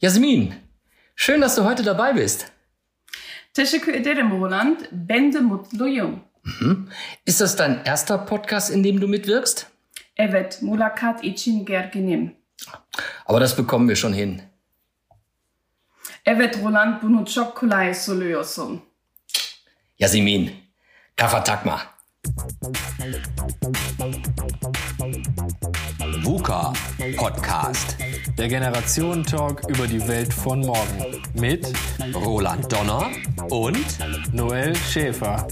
Jasmin, schön, dass du heute dabei bist. Teşekkür ederim Roland. Ben de mutluyum. Mhm. Ist das dein erster Podcast, in dem du mitwirkst? Evet, mulakat için gerginim. Aber das bekommen wir schon hin. Evet Roland, bunu çok kolay söylüyorsun. Jasmin, Kafatakma. VUCA Podcast. Der Generationentalk über die Welt von morgen. Mit Roland Donner und Noel Schäfer.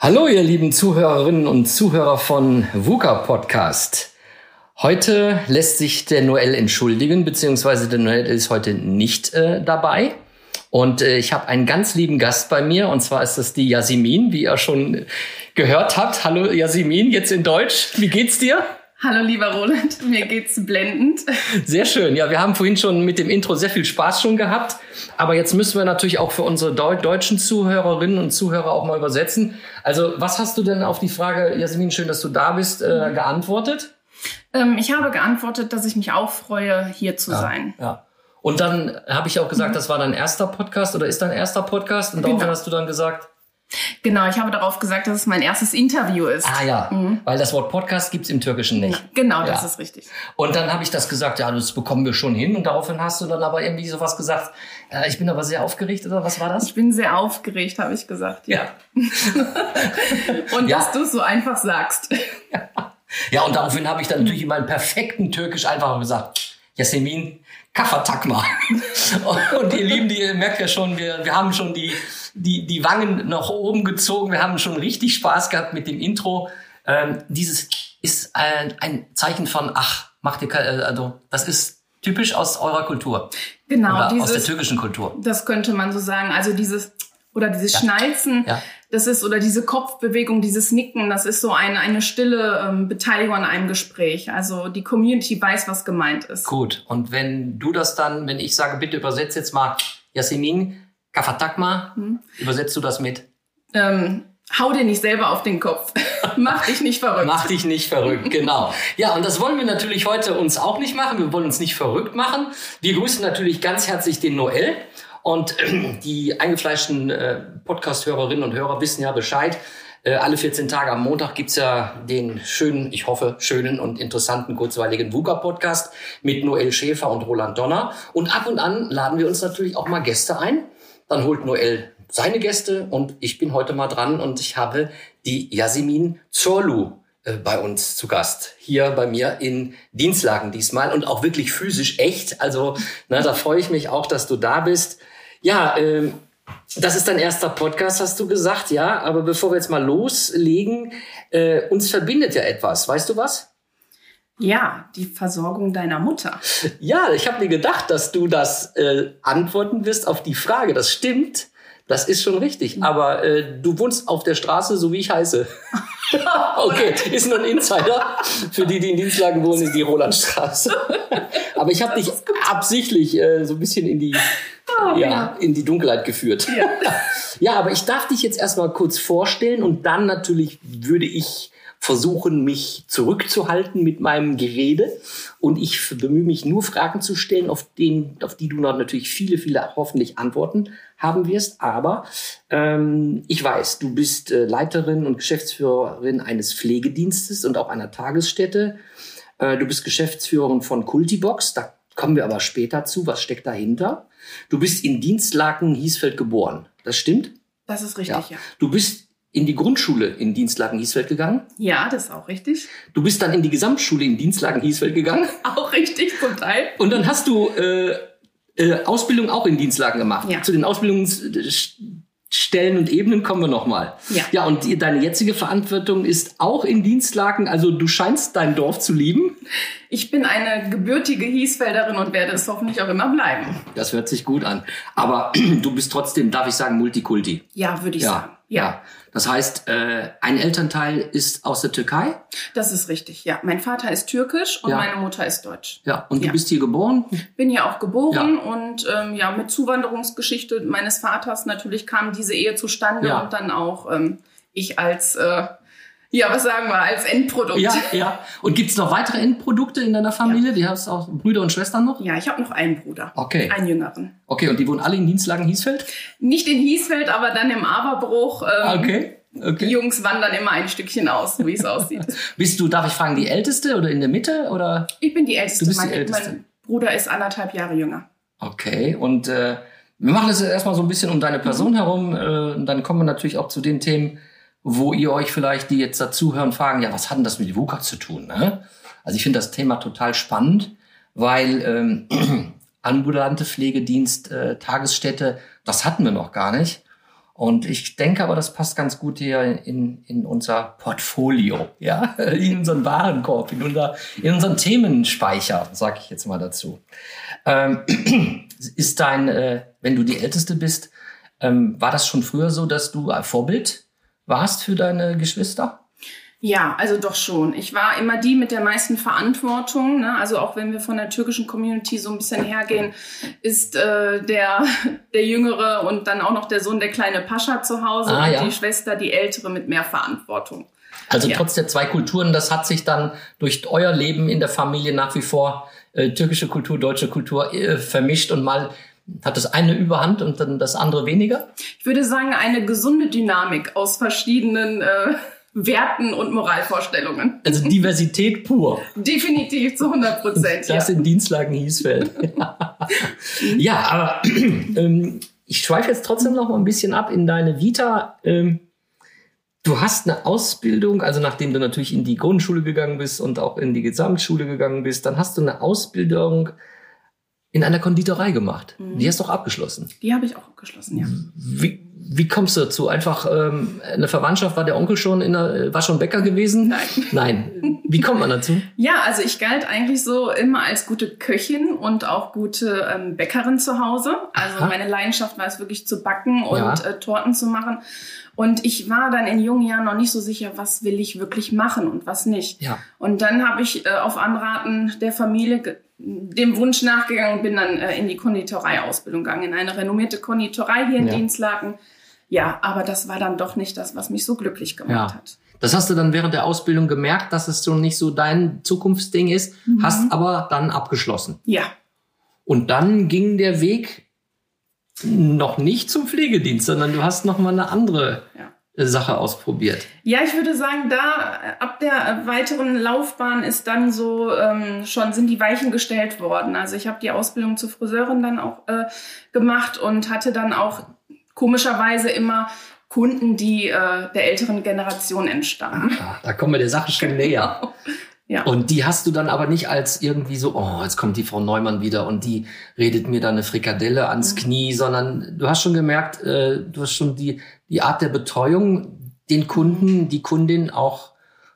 Hallo, ihr lieben Zuhörerinnen und Zuhörer von VUCA Podcast. Heute lässt sich der Noel entschuldigen, beziehungsweise der Noel ist heute nicht äh, dabei. Und äh, ich habe einen ganz lieben Gast bei mir, und zwar ist das die Jasmin, wie ihr schon gehört habt. Hallo Jasmin, jetzt in Deutsch. Wie geht's dir? Hallo lieber Roland, mir geht's blendend. Sehr schön. Ja, wir haben vorhin schon mit dem Intro sehr viel Spaß schon gehabt. Aber jetzt müssen wir natürlich auch für unsere Deu deutschen Zuhörerinnen und Zuhörer auch mal übersetzen. Also, was hast du denn auf die Frage, Jasmin, schön, dass du da bist, äh, geantwortet? Ähm, ich habe geantwortet, dass ich mich auch freue, hier zu ja, sein. Ja. Und dann habe ich auch gesagt, das war dein erster Podcast oder ist dein erster Podcast? Und daraufhin Genau. hast du dann gesagt, Genau, ich habe darauf gesagt, dass es mein erstes Interview ist. ah ja, weil das Wort Podcast gibt's im Türkischen nicht. Genau, das Ja. ist richtig. Und dann habe ich das gesagt, ja, das bekommen wir schon hin. Und daraufhin hast du dann aber irgendwie sowas gesagt, äh, ich bin aber sehr aufgeregt oder was war das? Ich bin sehr aufgeregt, habe ich gesagt. Ja. Und Ja. dass du es so einfach sagst. Ja, und daraufhin habe ich dann natürlich in meinem perfekten Türkisch einfach gesagt, Yasemin, Kafatakma. und ihr Lieben, die ihr merkt ja schon, wir, wir haben schon die, die, die Wangen nach oben gezogen. Wir haben schon richtig Spaß gehabt mit dem Intro. Ähm, dieses ist ein, ein Zeichen von, ach, macht ihr, äh, also, das ist typisch aus eurer Kultur. Genau, oder aus der dieses, türkischen Kultur. das könnte man so sagen. Also dieses oder dieses Schnalzen, Ja. das ist oder diese Kopfbewegung, dieses Nicken, das ist so eine eine stille ähm, Beteiligung an einem Gespräch. Also die Community weiß, was gemeint ist. Gut. Und wenn du das dann, wenn ich sage, bitte übersetz jetzt mal Yasemin, Kafatakma, übersetzt du das mit? Ähm, hau dir nicht selber auf den Kopf. Mach dich nicht verrückt. Mach dich nicht verrückt, genau. Ja, und das wollen wir natürlich heute uns auch nicht machen. Wir wollen uns nicht verrückt machen. Wir grüßen natürlich ganz herzlich den Noel. Und die eingefleischten äh, Podcast-Hörerinnen und Hörer wissen ja Bescheid. Äh, alle 14 Tage am Montag gibt's ja den schönen, ich hoffe, schönen und interessanten, kurzweiligen VUCA-Podcast mit Noel Schäfer und Roland Donner. Und ab und an laden wir uns natürlich auch mal Gäste ein. Dann holt Noel seine Gäste und ich bin heute mal dran und ich habe die Yasemin Zorlu äh, bei uns zu Gast. Hier bei mir in Dienstlagen diesmal und auch wirklich physisch echt. Also na, da freue ich mich auch, dass du da bist. Ja, ähm, das ist dein erster Podcast, hast du gesagt, ja. Aber bevor wir jetzt mal loslegen, äh, uns verbindet ja etwas. Weißt du was? Ja, die Versorgung deiner Mutter. Ja, ich habe mir gedacht, dass du das äh, antworten wirst auf die Frage. Das stimmt. Das ist schon richtig. Aber äh, du wohnst auf der Straße, so wie ich heiße. okay, ist nur ein Insider. Für die, die in Dienstlagen wohnen, ist die Rolandstraße. Aber ich habe dich absichtlich äh, so ein bisschen in die, ja, in die Dunkelheit geführt. Ja. aber ich darf dich jetzt erstmal kurz vorstellen und dann natürlich würde ich versuchen, mich zurückzuhalten mit meinem Gerede. Und ich bemühe mich nur Fragen zu stellen, auf, den, auf die du noch natürlich viele, viele hoffentlich Antworten haben wirst. Aber ähm, ich weiß, du bist äh, Leiterin und Geschäftsführerin eines Pflegedienstes und auch einer Tagesstätte. Äh, du bist Geschäftsführerin von Cultibox. Da kommen wir aber später zu. Was steckt dahinter? Du bist in Dienstlaken, Hiesfeld geboren. Das stimmt? Das ist richtig, ja. Du bist in die Grundschule in Dienstlaken Hiesfeld gegangen. Ja, das ist auch richtig. Du bist dann in die Gesamtschule in Dienstlaken Hiesfeld gegangen. Auch richtig zum Teil. Und dann hast du äh, äh, Ausbildung auch in Dienstlaken gemacht. Ja. Zu den Ausbildungsstellen und Ebenen kommen wir nochmal. Ja. Ja, und die, deine jetzige Verantwortung ist auch in Dienstlaken. Also du scheinst dein Dorf zu lieben. Ich bin eine gebürtige Hiesfelderin und werde es hoffentlich auch immer bleiben. Das hört sich gut an. Aber du bist trotzdem, darf ich sagen, Multikulti. Ja, würde ich sagen. Ja. Ja, Das heißt, äh, ein Elternteil ist aus der Türkei. das ist richtig. Ja, mein Vater ist türkisch und Ja. meine Mutter ist deutsch. Ja. Und Ja. du bist hier geboren. Bin ja auch geboren und ähm, ja mit Zuwanderungsgeschichte meines Vaters natürlich kam diese Ehe zustande Ja. und dann auch ähm, ich als äh, Ja, was sagen wir als Endprodukt? Ja, ja. Und gibt's noch weitere Endprodukte in deiner Familie? Die hast auch Brüder und Schwestern noch? Ja, ich habe noch einen Bruder. Okay. Einen jüngeren. Okay, und die wohnen alle in Dienstlagen-Hiesfeld? Nicht in Hiesfeld, aber dann im Aberbruch. Ähm, Okay. Die Okay. Jungs wandern immer ein Stückchen aus, so wie es aussieht. Bist du, darf ich fragen, die Älteste oder in der Mitte? Oder? Ich bin die Älteste. Du bist die mein, Älteste. mein Bruder ist anderthalb Jahre jünger. Okay, und äh, wir machen das jetzt erstmal so ein bisschen um deine Person herum. Äh, und dann kommen wir natürlich auch zu den Themen, wo ihr euch vielleicht, die jetzt dazuhören, fragen, ja, was hat denn das mit VUCA zu tun? Ne? Also ich finde das Thema total spannend, weil ähm, ambulante Pflegedienst, äh, Tagesstätte, das hatten wir noch gar nicht. Und ich denke aber, das passt ganz gut hier in, in unser Portfolio, ja, in unseren Warenkorb, in, unser, in unseren Themenspeicher, sage ich jetzt mal dazu. Ähm, ist dein, äh, wenn du die Älteste bist, ähm, war das schon früher so, dass du ein Vorbild warst für deine Geschwister? Ja, also doch schon. Ich war immer die mit der meisten Verantwortung. Ne? Also auch wenn wir von der türkischen Community so ein bisschen hergehen, ist äh, der, der Jüngere und dann auch noch der Sohn der kleine Pascha zu Hause Ah, und ja. die Schwester die Ältere mit mehr Verantwortung. Also Ja. trotz der zwei Kulturen, das hat sich dann durch euer Leben in der Familie nach wie vor äh, türkische Kultur, deutsche Kultur äh, vermischt und mal hat das eine Überhand und dann das andere weniger? Ich würde sagen, eine gesunde Dynamik aus verschiedenen äh, Werten und Moralvorstellungen. Also Diversität pur. Definitiv zu 100 Prozent. Ja. Das in Dienstlagen Hiesfeld. ja, aber ähm, ich schweife jetzt trotzdem noch mal ein bisschen ab in deine Vita. Ähm, du hast eine Ausbildung, also nachdem du natürlich in die Grundschule gegangen bist und auch in die Gesamtschule gegangen bist, dann hast du eine Ausbildung in einer Konditorei gemacht. Mhm. Die hast du auch abgeschlossen. Die habe ich auch abgeschlossen, ja. Wie, wie kommst du dazu? Einfach ähm, eine Verwandtschaft, war der Onkel schon in der, war schon Bäcker gewesen? Nein. Nein. Wie kommt man dazu? Ja, also ich galt eigentlich so immer als gute Köchin und auch gute ähm, Bäckerin zu Hause. Also Aha. meine Leidenschaft war es wirklich zu backen und Ja. äh, Torten zu machen. Und ich war dann in jungen Jahren noch nicht so sicher, was will ich wirklich machen und was nicht. Ja. Und dann habe ich äh, auf Anraten der Familie dem Wunsch nachgegangen und bin dann äh, in die Konditoreiausbildung gegangen, in eine renommierte Konditorei hier in Ja. Dienstlaken. Ja, aber das war dann doch nicht das, was mich so glücklich gemacht Ja. hat. Das hast du dann während der Ausbildung gemerkt, dass es so nicht so dein Zukunftsding ist, Mhm. hast aber dann abgeschlossen. Ja, Und dann ging der Weg noch nicht zum Pflegedienst, sondern du hast noch mal eine andere Ja. äh, Sache ausprobiert. Ja, ich würde sagen, da äh, ab der äh, weiteren Laufbahn ist dann so ähm, schon sind die Weichen gestellt worden. Also ich habe die Ausbildung zur Friseurin dann auch äh, gemacht und hatte dann auch komischerweise immer Kunden, die äh, der älteren Generation entstammen. Ah, da kommen wir der Sache schon näher. Ja. Und die hast du dann aber nicht als irgendwie so, oh, jetzt kommt die Frau Neumann wieder und die redet mir dann eine Frikadelle ans Mhm. Knie, sondern du hast schon gemerkt, äh, du hast schon die, die Art der Betreuung, den Kunden, die Kundin auch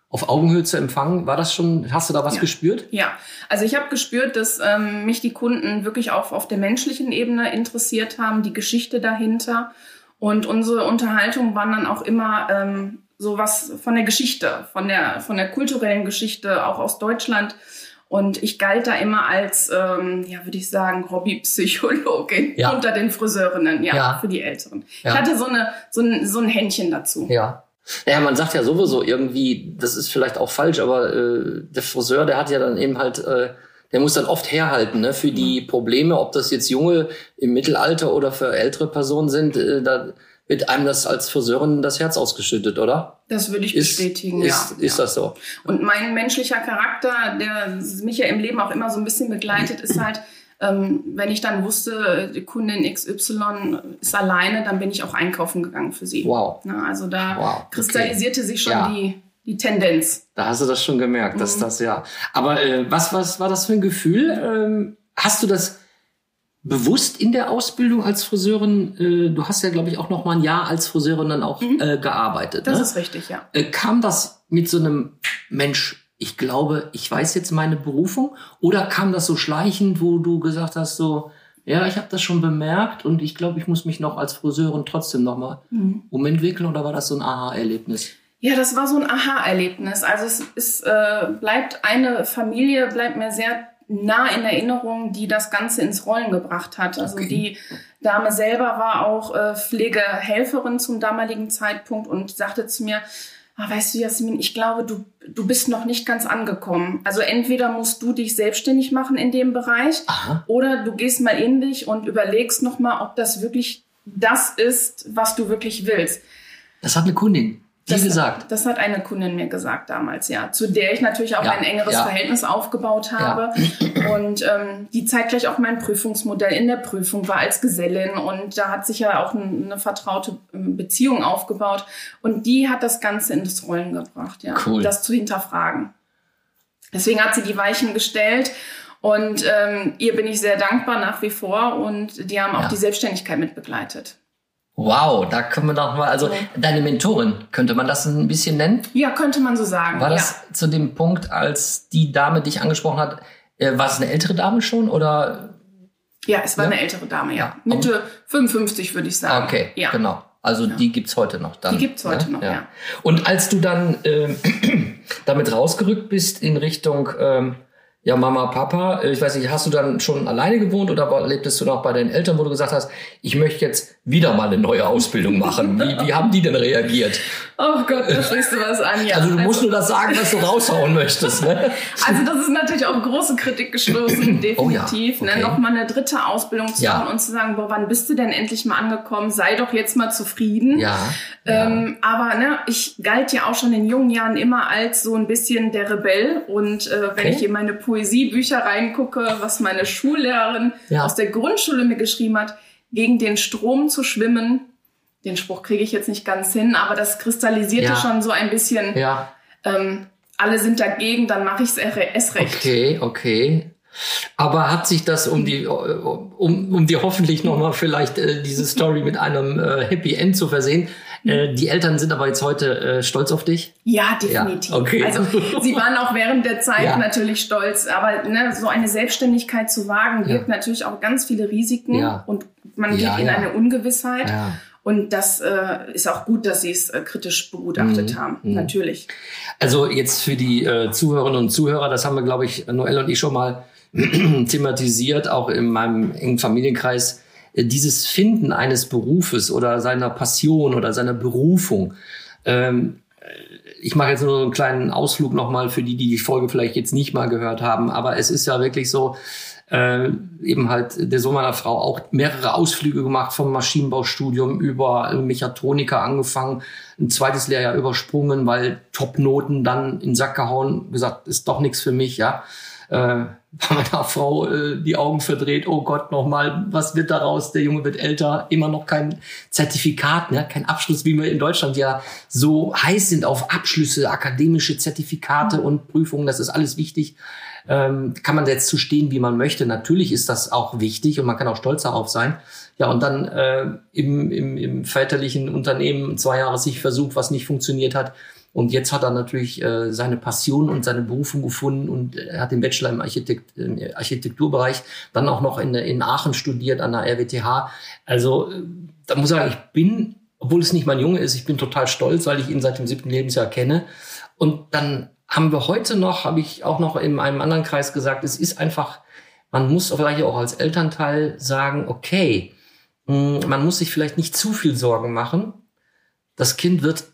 auf Augenhöhe zu empfangen. War das schon, hast du da was Ja. gespürt? Ja, also ich habe gespürt, dass ähm, mich die Kunden wirklich auch auf der menschlichen Ebene interessiert haben, die Geschichte dahinter. Und unsere Unterhaltungen waren dann auch immer ähm, sowas von der Geschichte, von der, von der kulturellen Geschichte, auch aus Deutschland. Und ich galt da immer als, ähm, ja, würde ich sagen, Hobbypsychologin Ja. unter den Friseurinnen, ja, Ja. für die Älteren. Ja. Ich hatte so, eine, so, ein, so ein Händchen dazu. Ja. Naja, man sagt ja sowieso irgendwie, das ist vielleicht auch falsch, aber äh, der Friseur, der hat ja dann eben halt, äh, der muss dann oft herhalten ne, für die Probleme, ob das jetzt junge im Mittelalter oder für ältere Personen sind, äh, da wird einem das als Friseurin das Herz ausgeschüttet, oder? Das würde ich Ist, bestätigen, ist, ja. ist das so? Und mein menschlicher Charakter, der mich ja im Leben auch immer so ein bisschen begleitet, ist halt, ähm, wenn ich dann wusste, die Kundin XY ist alleine, dann bin ich auch einkaufen gegangen für sie. Wow. Na, also da Wow, okay. kristallisierte sich schon Ja. die, die Tendenz. Da hast du das schon gemerkt, dass das ja. Aber äh, was, was war das für ein Gefühl? Ähm, hast du das bewusst in der Ausbildung als Friseurin? Äh, du hast ja, glaube ich, auch noch mal ein Jahr als Friseurin dann auch äh, gearbeitet. Das ne? ist richtig, ja. Äh, kam das mit so einem Mensch, ich glaube, ich weiß jetzt meine Berufung? Oder kam das so schleichend, wo du gesagt hast, so, ja, ich habe das schon bemerkt und ich glaube, ich muss mich noch als Friseurin trotzdem noch mal Mhm. umentwickeln? Oder war das so ein Aha-Erlebnis? Ja, das war so ein Aha-Erlebnis. Also es ist, äh, bleibt eine Familie, bleibt mir sehr nah in Erinnerung, die das Ganze ins Rollen gebracht hat. Also Okay. die Dame selber war auch äh, Pflegehelferin zum damaligen Zeitpunkt und sagte zu mir, ah, weißt du, Jasmin, ich glaube, du, du bist noch nicht ganz angekommen. Also entweder musst du dich selbstständig machen in dem Bereich Aha. oder du gehst mal in dich und überlegst nochmal, ob das wirklich das ist, was du wirklich willst. Das hat eine Kundin, die Das, gesagt. das hat eine Kundin mir gesagt damals, ja. Zu der ich natürlich auch Ja, ein engeres ja. Verhältnis aufgebaut habe. Und ähm, die zeitgleich auch mein Prüfungsmodell in der Prüfung war als Gesellin. Und da hat sich ja auch ein- eine vertraute ähm, Beziehung aufgebaut. Und die hat das Ganze ins Rollen gebracht, ja. Cool. Das zu hinterfragen. Deswegen hat sie die Weichen gestellt. Und ähm, ihr bin ich sehr dankbar nach wie vor. Und die haben auch Ja. die Selbstständigkeit mit begleitet. Wow, da können wir doch mal, also Ja. deine Mentorin, könnte man das ein bisschen nennen? Ja, könnte man so sagen. War ja. das zu dem Punkt, als die Dame dich angesprochen hat, äh, war es eine ältere Dame schon oder? Ja, es war Ja. eine ältere Dame, ja. Ja. Mitte 55 würde ich sagen. Okay, ja. genau. Also die gibt's heute noch dann. Die gibt's heute noch, ja. Und als du dann ähm, damit rausgerückt bist in Richtung ähm, ja Mama, Papa, äh, ich weiß nicht, hast du dann schon alleine gewohnt oder lebtest du noch bei deinen Eltern, wo du gesagt hast, ich möchte jetzt wieder mal eine neue Ausbildung machen? Wie, wie haben die denn reagiert? Oh Gott, da sprichst du was an, ja. Also du musst nur das sagen, was du raushauen möchtest, ne? also das ist natürlich auch große Kritik gestoßen, Oh ja, definitiv. okay. Ne? Nochmal eine dritte Ausbildung zu Ja. machen und zu sagen, boah, wann bist du denn endlich mal angekommen? Sei doch jetzt mal zufrieden. Ja. Ähm, aber ne, ich galt ja auch schon in jungen Jahren immer als so ein bisschen der Rebell. Und äh, wenn Okay. ich in meine Poesiebücher reingucke, was meine Schullehrerin Ja. aus der Grundschule mir geschrieben hat, gegen den Strom zu schwimmen, den Spruch kriege ich jetzt nicht ganz hin, aber das kristallisierte Ja. schon so ein bisschen, Ja. ähm, alle sind dagegen, dann mache ich es erst recht. Okay, okay. Aber hat sich das um die, um, um die hoffentlich nochmal vielleicht äh, diese Story mit einem äh, Happy End zu versehen? Äh, die Eltern sind aber jetzt heute äh, stolz auf dich. Ja, definitiv. Ja, okay. Also sie waren auch während der Zeit Ja. natürlich stolz, aber ne, so eine Selbstständigkeit zu wagen, Ja. birgt natürlich auch ganz viele Risiken Ja. und man Ja, geht in ja. eine Ungewissheit. Ja. Und das äh, ist auch gut, dass sie es äh, kritisch begutachtet Mhm. haben. Mhm. Natürlich. Also jetzt für die äh, Zuhörerinnen und Zuhörer, das haben wir, glaube ich, Noel und ich schon mal thematisiert, auch in meinem engen Familienkreis, dieses Finden eines Berufes oder seiner Passion oder seiner Berufung. Ähm, ich mache jetzt nur einen kleinen Ausflug nochmal für die, die die Folge vielleicht jetzt nicht mal gehört haben, aber es ist ja wirklich so, äh, eben halt der Sohn meiner Frau auch mehrere Ausflüge gemacht vom Maschinenbaustudium über Mechatroniker angefangen, ein zweites Lehrjahr übersprungen, weil Topnoten dann in den Sack gehauen, gesagt, ist doch nichts für mich, ja. Äh, bei meiner Frau äh, die Augen verdreht, oh Gott, nochmal, was wird daraus? Der Junge wird älter, immer noch kein Zertifikat, ne? kein Abschluss, wie wir in Deutschland ja so heiß sind auf Abschlüsse, akademische Zertifikate und Prüfungen, das ist alles wichtig ähm, kann man jetzt zu stehen, wie man möchte. Natürlich ist das auch wichtig und man kann auch stolz darauf sein. Ja, und dann äh, im, im, im väterlichen Unternehmen zwei Jahre sich versucht, was nicht funktioniert hat. Und jetzt hat er natürlich äh, seine Passion und seine Berufung gefunden und er hat den Bachelor im, Architekt, im Architekturbereich, dann auch noch in, in Aachen studiert an der RWTH. Also äh, da muss ich sagen, ich bin, obwohl es nicht mein Junge ist, ich bin total stolz, weil ich ihn seit dem siebten Lebensjahr kenne. Und dann haben wir heute noch, habe ich auch noch in einem anderen Kreis gesagt, es ist einfach, man muss vielleicht auch als Elternteil sagen, okay, man muss sich vielleicht nicht zu viel Sorgen machen. Das Kind wird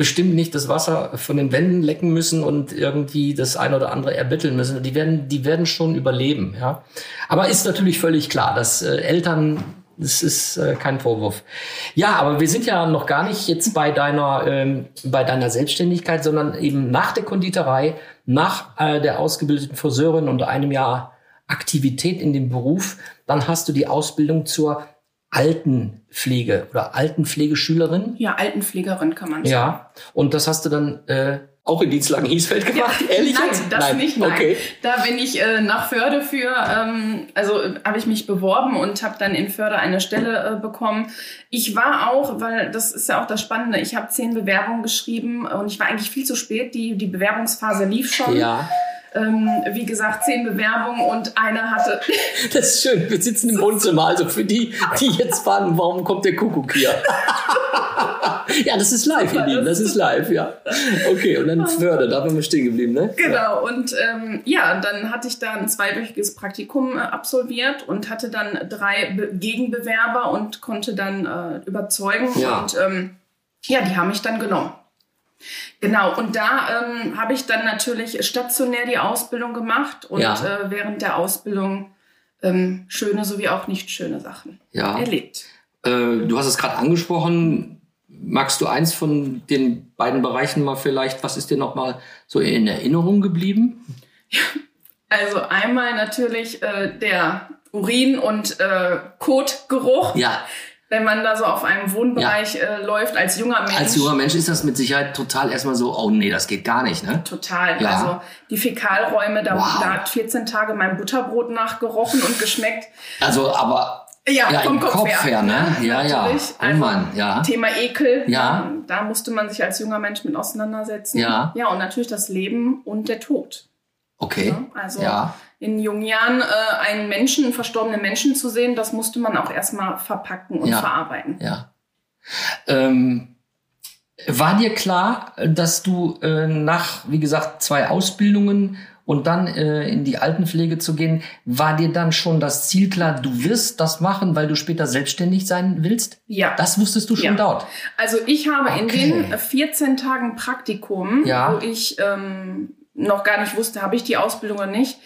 bestimmt nicht das Wasser von den Wänden lecken müssen und irgendwie das eine oder andere erbetteln müssen. Die werden, die werden schon überleben, ja. Aber ist natürlich völlig klar, dass äh, Eltern, das ist äh, kein Vorwurf. Ja, aber wir sind ja noch gar nicht jetzt bei deiner, ähm, bei deiner Selbstständigkeit, sondern eben nach der Konditorei, nach äh, der ausgebildeten Friseurin und einem Jahr Aktivität in dem Beruf, dann hast du die Ausbildung zur Altenpflege oder Altenpflegeschülerin. Ja, Altenpflegerin kann man sagen. Ja, und das hast du dann äh, auch in Dienstlagen-Hiesfeld gemacht? Ehrlich nein, das nicht, nein. Okay. Da bin ich äh, nach Förde für, ähm, also äh, habe ich mich beworben und habe dann in Förde eine Stelle äh, bekommen. Ich war auch, weil das ist ja auch das Spannende, ich habe zehn Bewerbungen geschrieben und ich war eigentlich viel zu spät. Die, die Bewerbungsphase lief schon. Ja, Ähm, wie gesagt, zehn Bewerbungen und eine hatte. das ist schön. Wir sitzen im Wohnzimmer. Also für die, die jetzt fragen, warum kommt der Kuckuck hier? ja, das ist live, ihr Lieben. Das ist live, ja. Okay, und dann Förde, da waren wir stehen geblieben, ne? Genau, und ähm, ja, dann hatte ich da ein zweiwöchiges Praktikum äh, absolviert und hatte dann drei Be Gegenbewerber und konnte dann äh, überzeugen. Ja. Und ähm, ja, die haben mich dann genommen. Genau, und da ähm, habe ich dann natürlich stationär die Ausbildung gemacht und Ja. äh, während der Ausbildung ähm, schöne sowie auch nicht schöne Sachen Ja. erlebt. Äh, du hast es gerade angesprochen. Magst du eins von den beiden Bereichen mal vielleicht, was ist dir noch mal so in Erinnerung geblieben? Also einmal natürlich äh, der Urin- und äh, Kotgeruch, Ja, wenn man da so auf einem Wohnbereich äh, läuft als junger Mensch. als junger Mensch ist das mit Sicherheit total erstmal so, oh nee, das geht gar nicht, ne? Total. Ja. Also die Fäkalräume, da, Wow. da hat 14 Tage mein Butterbrot nachgerochen und geschmeckt. Also, aber Ja, Ja, vom im Kopf, Kopf her, ne? Ja, ja. natürlich. Oh Also, Mann, ja. Thema Ekel. Ja. ähm, Da musste man sich als junger Mensch mit auseinandersetzen. Ja. Ja, und natürlich das Leben und der Tod. okay. Ne? Also Ja. In jungen Jahren äh, einen Menschen, einen verstorbenen Menschen zu sehen, das musste man auch erstmal verpacken und Ja. verarbeiten. Ja. Ähm, war dir klar, dass du äh, nach, wie gesagt, zwei Ausbildungen und dann äh, in die Altenpflege zu gehen, war dir dann schon das Ziel klar, du wirst das machen, weil du später selbstständig sein willst? Ja. Das wusstest du schon Ja. dort. Also ich habe in Okay. den 14 Tagen Praktikum, Ja. wo ich ähm, noch gar nicht wusste, habe ich die Ausbildung oder nicht,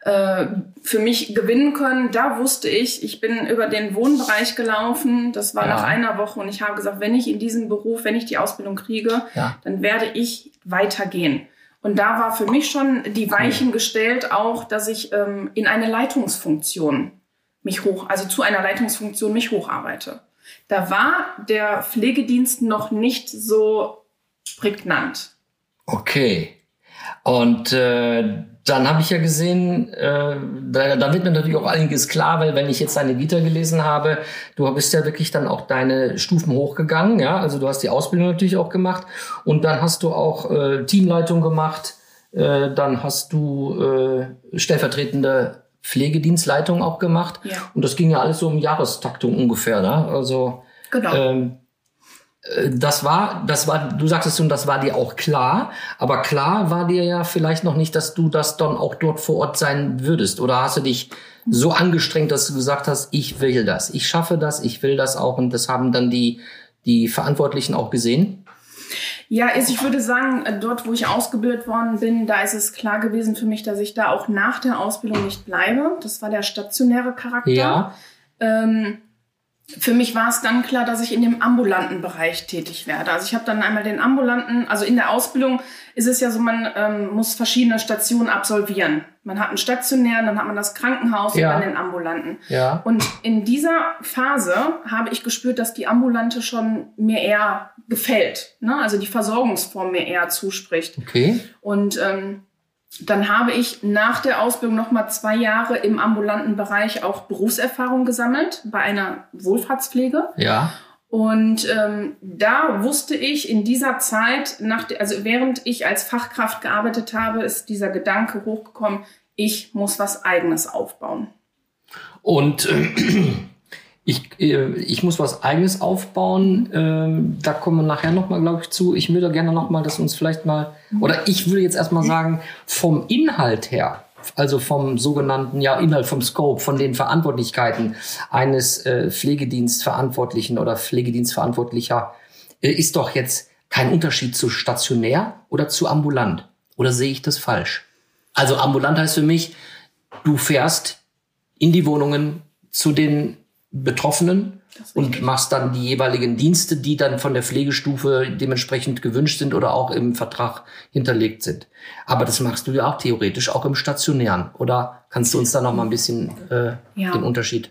äh, für mich gewinnen können. Da wusste ich, ich bin über den Wohnbereich gelaufen. Das war Ja. nach einer Woche und ich habe gesagt, wenn ich in diesem Beruf, wenn ich die Ausbildung kriege, Ja. dann werde ich weitergehen. Und da war für mich schon die Weichen gestellt, auch, dass ich ähm, in eine Leitungsfunktion mich hoch, also zu einer Leitungsfunktion mich hocharbeite. Da war der Pflegedienst noch nicht so prägnant. Okay. Und äh, dann habe ich ja gesehen, äh, da, da wird mir natürlich auch einiges klar, weil wenn ich jetzt deine Vita gelesen habe, du bist ja wirklich dann auch deine Stufen hochgegangen, ja, also du hast die Ausbildung natürlich auch gemacht und dann hast du auch äh, Teamleitung gemacht, äh, dann hast du äh, stellvertretende Pflegedienstleitung auch gemacht Ja. und das ging ja alles so um Jahrestaktung ungefähr, ne? Also Genau. ähm, äh, das war, das war, du sagtest schon, das war dir auch klar, aber klar war dir ja vielleicht noch nicht, dass du das dann auch dort vor Ort sein würdest. Oder hast du dich so angestrengt, dass du gesagt hast, ich will das, ich schaffe das, ich will das auch und das haben dann die, die Verantwortlichen auch gesehen? Ja, ist, ich würde sagen, äh, dort, wo ich ausgebildet worden bin, da ist es klar gewesen für mich, dass ich da auch nach der Ausbildung nicht bleibe. Das war der stationäre Charakter. Ja, Ähm, für mich war es dann klar, dass ich in dem ambulanten Bereich tätig werde. Also ich habe dann einmal den ambulanten, also in der Ausbildung ist es ja so, man ähm, muss verschiedene Stationen absolvieren. Man hat einen stationären, dann hat man das Krankenhaus Ja. und dann den ambulanten. ja, Und in dieser Phase habe ich gespürt, dass die ambulante schon mir eher gefällt. Ne? Also die Versorgungsform mir eher zuspricht. okay, Und ähm, dann habe ich nach der Ausbildung noch mal zwei Jahre im ambulanten Bereich auch Berufserfahrung gesammelt bei einer Wohlfahrtspflege. ja, Und ähm, da wusste ich in dieser Zeit, nach der, also während ich als Fachkraft gearbeitet habe, ist dieser Gedanke hochgekommen, ich muss was Eigenes aufbauen. Und äh, ich, äh, ich muss was Eigenes aufbauen. Ähm, da kommen wir nachher nochmal, glaube ich, zu. Ich würde gerne nochmal, dass uns vielleicht mal, oder ich würde jetzt erstmal sagen, vom Inhalt her, also vom sogenannten, ja, Inhalt, vom Scope, von den Verantwortlichkeiten eines äh, Pflegedienstverantwortlichen oder Pflegedienstverantwortlicher, äh, ist doch jetzt kein Unterschied zu stationär oder zu ambulant. Oder sehe ich das falsch? Also ambulant heißt für mich, du fährst in die Wohnungen zu den Betroffenen und machst dann die jeweiligen Dienste, die dann von der Pflegestufe dementsprechend gewünscht sind oder auch im Vertrag hinterlegt sind. Aber das machst du ja auch theoretisch auch im Stationären. Oder kannst du uns da noch mal ein bisschen äh, Ja. den Unterschied?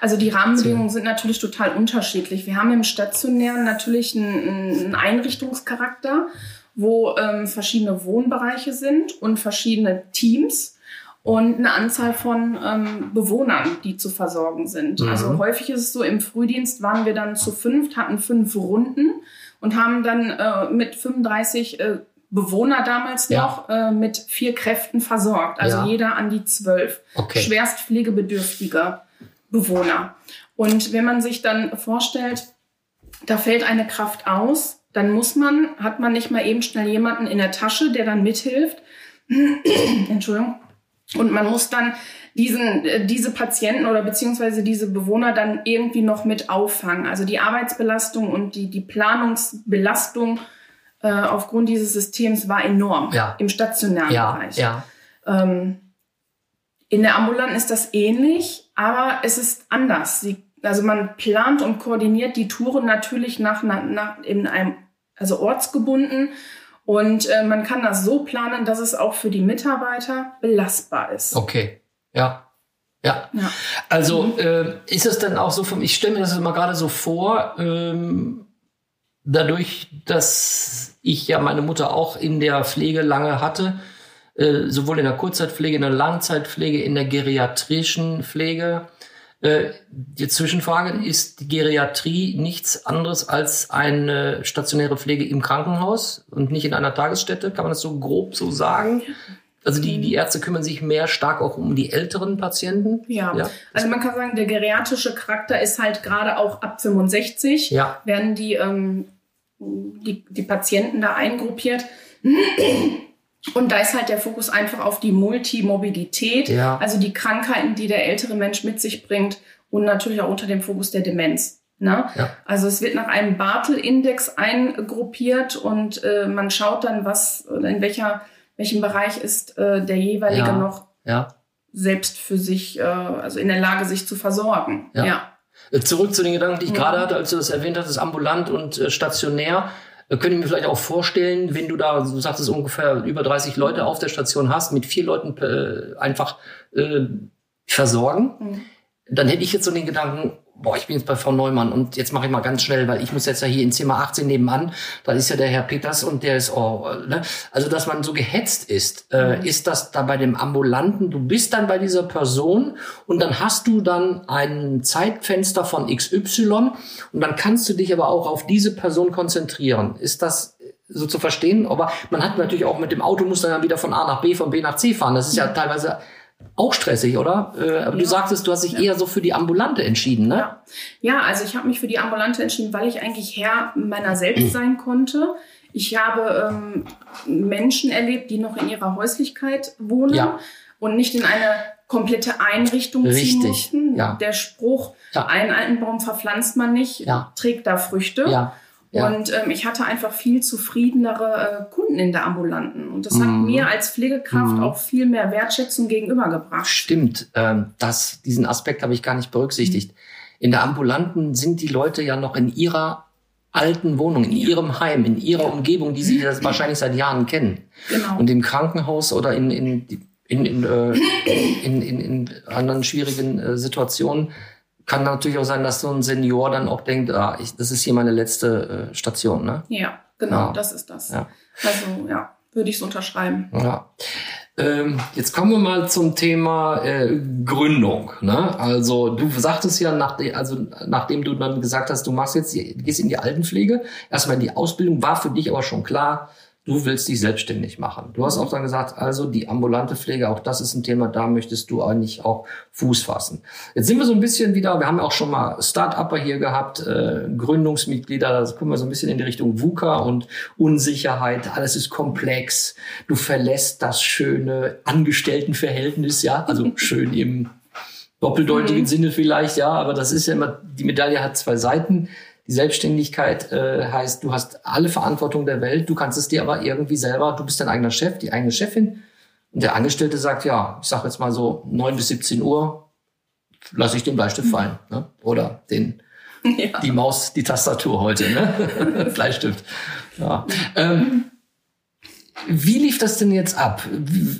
Also die Rahmenbedingungen sind natürlich total unterschiedlich. Wir haben im Stationären natürlich einen, einen Einrichtungscharakter, wo ähm, verschiedene Wohnbereiche sind und verschiedene Teams und eine Anzahl von ähm, Bewohnern, die zu versorgen sind. Mhm. Also häufig ist es so, im Frühdienst waren wir dann zu fünft, hatten fünf Runden und haben dann äh, mit 35 äh, Bewohner damals Ja. noch äh, mit vier Kräften versorgt. Also Ja. jeder an die zwölf. Okay. Schwerst pflegebedürftige Bewohner. Und wenn man sich dann vorstellt, da fällt eine Kraft aus, dann muss man, hat man nicht mal eben schnell jemanden in der Tasche, der dann mithilft. Entschuldigung. Und man muss dann diesen, äh, diese Patienten oder beziehungsweise diese Bewohner dann irgendwie noch mit auffangen. Also die Arbeitsbelastung und die, die Planungsbelastung äh, aufgrund dieses Systems war enorm Ja. im stationären Ja, Bereich. ja. Ähm, in der ambulanten ist das ähnlich, aber es ist anders. Sie, also man plant und koordiniert die Touren natürlich nach, nach, nach in einem, also ortsgebunden. Und äh, man kann das so planen, dass es auch für die Mitarbeiter belastbar ist. Okay. Ja. Ja. Ja. Also äh, ist es dann auch so vom, ich stelle mir das mal gerade so vor, ähm, dadurch, dass ich ja meine Mutter auch in der Pflege lange hatte, äh, sowohl in der Kurzzeitpflege, in der Langzeitpflege, in der geriatrischen Pflege. Äh, die Zwischenfrage, ist die Geriatrie nichts anderes als eine stationäre Pflege im Krankenhaus und nicht in einer Tagesstätte? Kann man das so grob so sagen? Also die, die Ärzte kümmern sich mehr stark auch um die älteren Patienten. Ja. Ja. also man kann sagen, der geriatrische Charakter ist halt gerade auch ab 65, Ja. werden die, ähm, die, die Patienten da eingruppiert. Und da ist halt der Fokus einfach auf die Multimorbidität, Ja. also die Krankheiten, die der ältere Mensch mit sich bringt und natürlich auch unter dem Fokus der Demenz. Ne? Ja. Also es wird nach einem Bartel-Index eingruppiert und äh, man schaut dann, was in welcher, welchem Bereich ist äh, der jeweilige Ja. noch selbst für sich, äh, also in der Lage, sich zu versorgen. Ja. Äh, Zurück zu den Gedanken, die ich gerade hatte, als du das erwähnt hattest, ambulant und äh, stationär. Könnte ich mir vielleicht auch vorstellen, wenn du da, du sagtest ungefähr über 30 Leute auf der Station hast, mit vier Leuten äh, einfach äh, versorgen, Mhm. dann hätte ich jetzt so den Gedanken, boah, ich bin jetzt bei Frau Neumann und jetzt mache ich mal ganz schnell, weil ich muss jetzt ja hier in Zimmer 18 nebenan, da ist ja der Herr Peters und der ist, oh, ne? also dass man so gehetzt ist, äh, Mhm. ist das da bei dem Ambulanten, du bist dann bei dieser Person und dann hast du dann ein Zeitfenster von XY und dann kannst du dich aber auch auf diese Person konzentrieren. Ist das so zu verstehen? Aber man hat natürlich auch mit dem Auto muss dann wieder von A nach B, von B nach C fahren. Das ist ja teilweise auch stressig, oder? Äh, aber du Ja. sagtest, du hast dich eher so für die Ambulante entschieden, ne? Ja. ja, also ich habe mich für die Ambulante entschieden, weil ich eigentlich Herr meiner selbst sein konnte. Ich habe ähm, Menschen erlebt, die noch in ihrer Häuslichkeit wohnen Ja. und nicht in eine komplette Einrichtung ziehen Richtig, mussten. ja. Der Spruch, Ja. einen alten Baum verpflanzt man nicht, Ja. trägt da Früchte. Ja. Ja. Und ähm, ich hatte einfach viel zufriedenere äh, Kunden in der Ambulanten. Und das hat Mhm. mir als Pflegekraft Mhm. auch viel mehr Wertschätzung gegenübergebracht. Stimmt, ähm, das, diesen Aspekt habe ich gar nicht berücksichtigt. In der Ambulanten sind die Leute ja noch in ihrer alten Wohnung, in ihrem Heim, in ihrer Umgebung, die sie das wahrscheinlich seit Jahren kennen. Genau. Und im Krankenhaus oder in, in, in, in, äh, in, in, in anderen schwierigen äh, Situationen kann natürlich auch sein, dass so ein Senior dann auch denkt, ah, ich, das ist hier meine letzte äh, Station. Ne? Ja, genau, Ja. das ist das. Ja. Also ja, würde ich so unterschreiben. Ja. Ähm, jetzt kommen wir mal zum Thema äh, Gründung. Ne? Also du sagtest ja, nachdem, also nachdem du dann gesagt hast, du machst jetzt, die, gehst in die Altenpflege, erstmal in die Ausbildung, war für dich aber schon klar, du willst dich selbstständig machen. Du hast auch dann gesagt, also die ambulante Pflege, auch das ist ein Thema, da möchtest du eigentlich auch Fuß fassen. Jetzt sind wir so ein bisschen wieder, wir haben ja auch schon mal Start-Upper hier gehabt, äh, Gründungsmitglieder, da kommen wir so ein bisschen in die Richtung VUCA und Unsicherheit, alles ist komplex, du verlässt das schöne Angestelltenverhältnis, ja, also schön im doppeldeutigen Sinne vielleicht, ja, aber das ist ja immer, die Medaille hat zwei Seiten. Die Selbstständigkeit äh, heißt, du hast alle Verantwortung der Welt, du kannst es dir aber irgendwie selber, du bist dein eigener Chef, die eigene Chefin. Und der Angestellte sagt, ja, ich sag jetzt mal so, neun bis 17 Uhr lasse ich den Bleistift fallen. Ne? Oder den, Ja. die Maus, die Tastatur heute, ne? Bleistift. Ja. Ähm, wie lief das denn jetzt ab?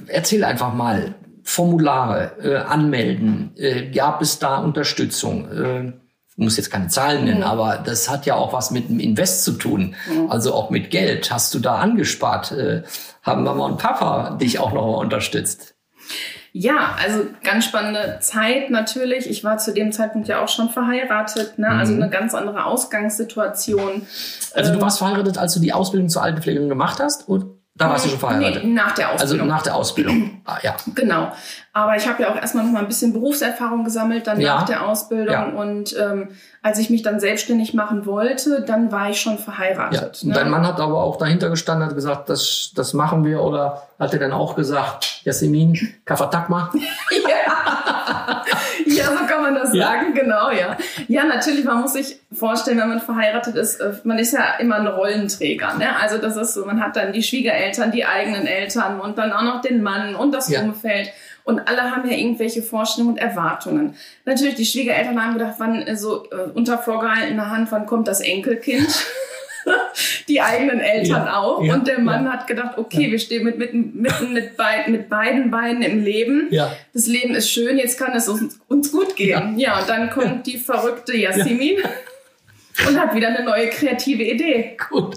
Erzähl einfach mal. Formulare, äh, anmelden. Äh, gab es da Unterstützung? Äh, muss jetzt keine Zahlen nennen, aber das hat ja auch was mit dem Invest zu tun. Also auch mit Geld. Hast du da angespart? Äh, haben Mama und Papa dich auch noch mal unterstützt? Ja, also ganz spannende Zeit natürlich. Ich war zu dem Zeitpunkt ja auch schon verheiratet, ne? also Mhm. eine ganz andere Ausgangssituation. Also du Ähm, warst verheiratet, als du die Ausbildung zur Altenpflegerin gemacht hast? Und da warst du schon verheiratet? Nee, nach der also Ausbildung. nach der Ausbildung. Ah, ja. Genau. Aber ich habe ja auch erstmal noch mal ein bisschen Berufserfahrung gesammelt dann Ja. nach der Ausbildung. Ja. Und ähm, als ich mich dann selbstständig machen wollte, dann war ich schon Ja. verheiratet. Und ne? dein Mann hat aber auch dahinter gestanden, hat gesagt, das, das machen wir. Oder hat er dann auch gesagt, Jasmin, Kafatakma? ja. das Ja. sagen, genau, ja. Ja, natürlich, man muss sich vorstellen, wenn man verheiratet ist, äh, man ist ja immer ein Rollenträger. Ne? Also das ist so, man hat dann die Schwiegereltern, die eigenen Eltern und dann auch noch den Mann und das Ja. Umfeld. Und alle haben ja irgendwelche Vorstellungen und Erwartungen. Natürlich, die Schwiegereltern haben gedacht, wann äh, so äh, unter vorgehaltener Hand, wann kommt das Enkelkind? die eigenen Eltern Ja, auch. ja, und der Mann ja. hat gedacht, okay, wir stehen mit, mitten, mitten mit, beid, mit beiden Beinen im Leben. Das Leben ist schön, jetzt kann es uns, uns gut gehen. Ja. und dann kommt die verrückte Jasmin und hat wieder eine neue kreative Idee. Gut.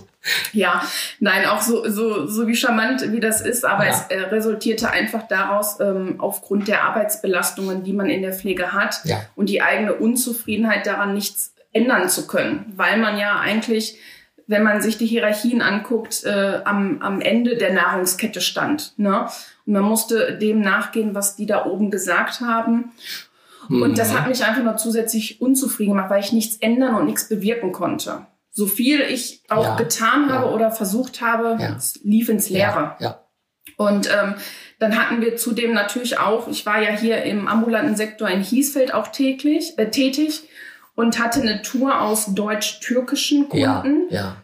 Ja, nein, auch so, so, so wie charmant wie das ist, aber Ja. es äh, resultierte einfach daraus, ähm, aufgrund der Arbeitsbelastungen, die man in der Pflege hat Ja. und die eigene Unzufriedenheit daran nichts ändern zu können, weil man ja eigentlich, wenn man sich die Hierarchien anguckt, äh, am, am Ende der Nahrungskette stand. Ne? Und man musste dem nachgehen, was die da oben gesagt haben. Und das hat mich einfach nur zusätzlich unzufrieden gemacht, weil ich nichts ändern und nichts bewirken konnte. So viel ich auch Ja, getan habe ja. oder versucht habe, Ja. lief ins Leere. Ja. Und ähm, dann hatten wir zudem natürlich auch, ich war ja hier im ambulanten Sektor in Hiesfeld auch täglich, äh, tätig und hatte eine Tour aus deutsch-türkischen Ja, Kunden. ja.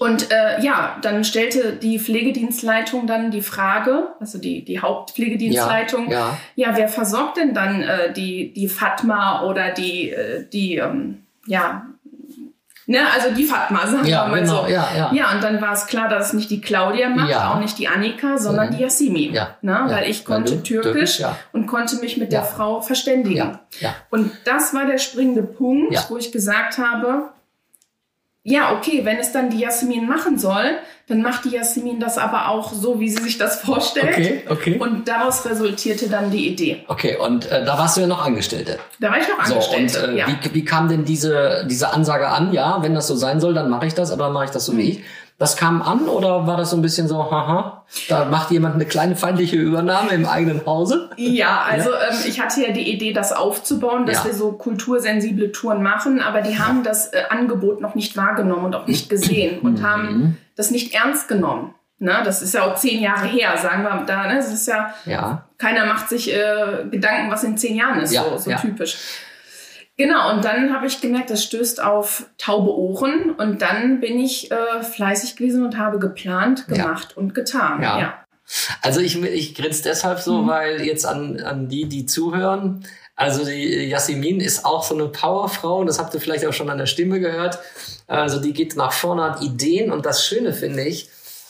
Und äh, ja, dann stellte die Pflegedienstleitung dann die Frage, also die, die Hauptpflegedienstleitung, Ja, ja, wer versorgt denn dann äh, die, die Fatma oder die, äh, die ähm, ja, ne, also die Fatma, sagen Ja, wir mal genau, so. ja, ja. ja, und dann war es klar, dass es nicht die Claudia macht, Ja. auch nicht die Annika, sondern Mhm. die Yassimi. Ja, Ne, ja. Weil ich Weil konnte du Türkisch, Türkisch, und konnte mich mit der Frau verständigen. Ja. Und das war der springende Punkt, wo ich gesagt habe, ja, okay, wenn es dann die Jasmin machen soll, dann macht die Jasmin das aber auch so, wie sie sich das vorstellt. Okay, okay. Und daraus resultierte dann die Idee. Okay, und äh, da warst du ja noch Angestellte. Da war ich noch So, und Angestellte. äh, ja. wie, wie kam denn diese, diese Ansage an? Ja, wenn das so sein soll, dann mache ich das, aber dann mache ich das so Hm. wie ich. Das kam an oder war das so ein bisschen so, haha, da macht jemand eine kleine feindliche Übernahme im eigenen Hause? Ja, also Ähm, ich hatte ja die Idee, das aufzubauen, dass Ja. wir so kultursensible Touren machen, aber die haben das äh, Angebot noch nicht wahrgenommen und auch nicht gesehen und Mhm. haben das nicht ernst genommen. Na, das ist ja auch zehn Jahre her, sagen wir da. Ne? Das ist ja, Ja, keiner macht sich äh, Gedanken, was in zehn Jahren ist, Ja, so, so ja. typisch. Genau, und dann habe ich gemerkt, das stößt auf taube Ohren und dann bin ich äh, fleißig gewesen und habe geplant, Ja. gemacht und getan. Ja. ja. Also ich, ich grinse deshalb so, Mhm. weil jetzt an, an die, die zuhören, also die Jasmin ist auch so eine Powerfrau, und das habt ihr vielleicht auch schon an der Stimme gehört. Also die geht nach vorne, hat Ideen und das Schöne finde ich,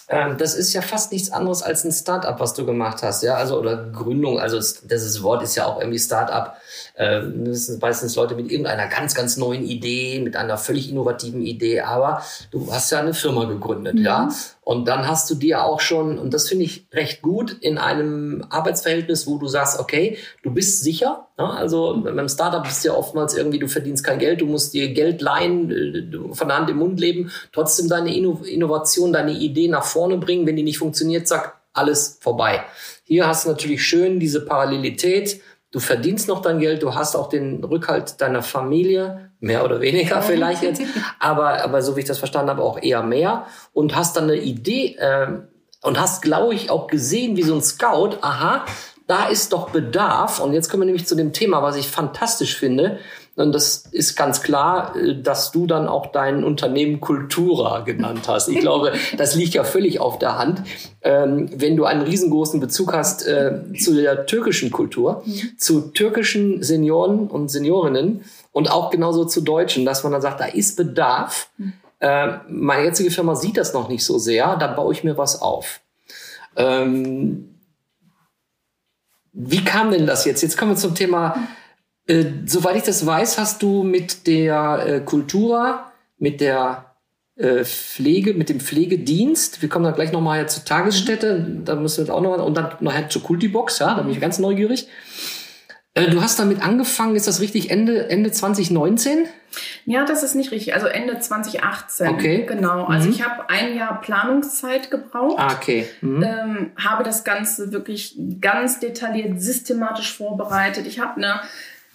ähm, das ist ja fast nichts anderes als ein Startup, was du gemacht hast, ja, also oder Gründung, also dieses Wort ist ja auch irgendwie Startup. Ähm, das sind meistens Leute mit irgendeiner ganz, ganz neuen Idee, mit einer völlig innovativen Idee, aber du hast ja eine Firma gegründet, ja. Und dann hast du dir auch schon, und das finde ich recht gut, in einem Arbeitsverhältnis, wo du sagst, okay, du bist sicher. Ne? Also beim Startup bist du ja oftmals irgendwie, du verdienst kein Geld, du musst dir Geld leihen, äh, von der Hand im Mund leben, trotzdem deine Inno Innovation, deine Idee nach vorne bringen. Wenn die nicht funktioniert, zack, alles vorbei. Hier hast du natürlich schön diese Parallelität. Du verdienst noch dein Geld, du hast auch den Rückhalt deiner Familie, mehr oder weniger vielleicht jetzt, aber, aber so wie ich das verstanden habe, auch eher mehr und hast dann eine Idee ähm, und hast, glaube ich, auch gesehen, wie so ein Scout, aha, da ist doch Bedarf. Und jetzt kommen wir nämlich zu dem Thema, was ich fantastisch finde. Und das ist ganz klar, äh, dass du dann auch dein Unternehmen Kultura genannt hast. Ich glaube, das liegt ja völlig auf der Hand. Ähm, wenn du einen riesengroßen Bezug hast äh, zu der türkischen Kultur, zu türkischen Senioren und Seniorinnen und auch genauso zu Deutschen, dass man dann sagt, da ist Bedarf. Äh, meine jetzige Firma sieht das noch nicht so sehr, da baue ich mir was auf. Ähm, wie kam denn das jetzt? Jetzt kommen wir zum Thema, äh, soweit ich das weiß, hast du mit der äh, Kultura, mit der äh, Pflege, mit dem Pflegedienst, wir kommen dann gleich nochmal zur Tagesstätte, da müssen wir auch noch, und dann nachher zur Kultibox, ja, da bin ich ganz neugierig. Äh, du hast damit angefangen, ist das richtig, Ende, Ende 2019? Ja, das ist nicht richtig. Also Ende 2018. Okay. Genau. Also Mhm. ich habe ein Jahr Planungszeit gebraucht. Ah, okay. Mhm. Ähm, habe das Ganze wirklich ganz detailliert, systematisch vorbereitet. Ich habe eine,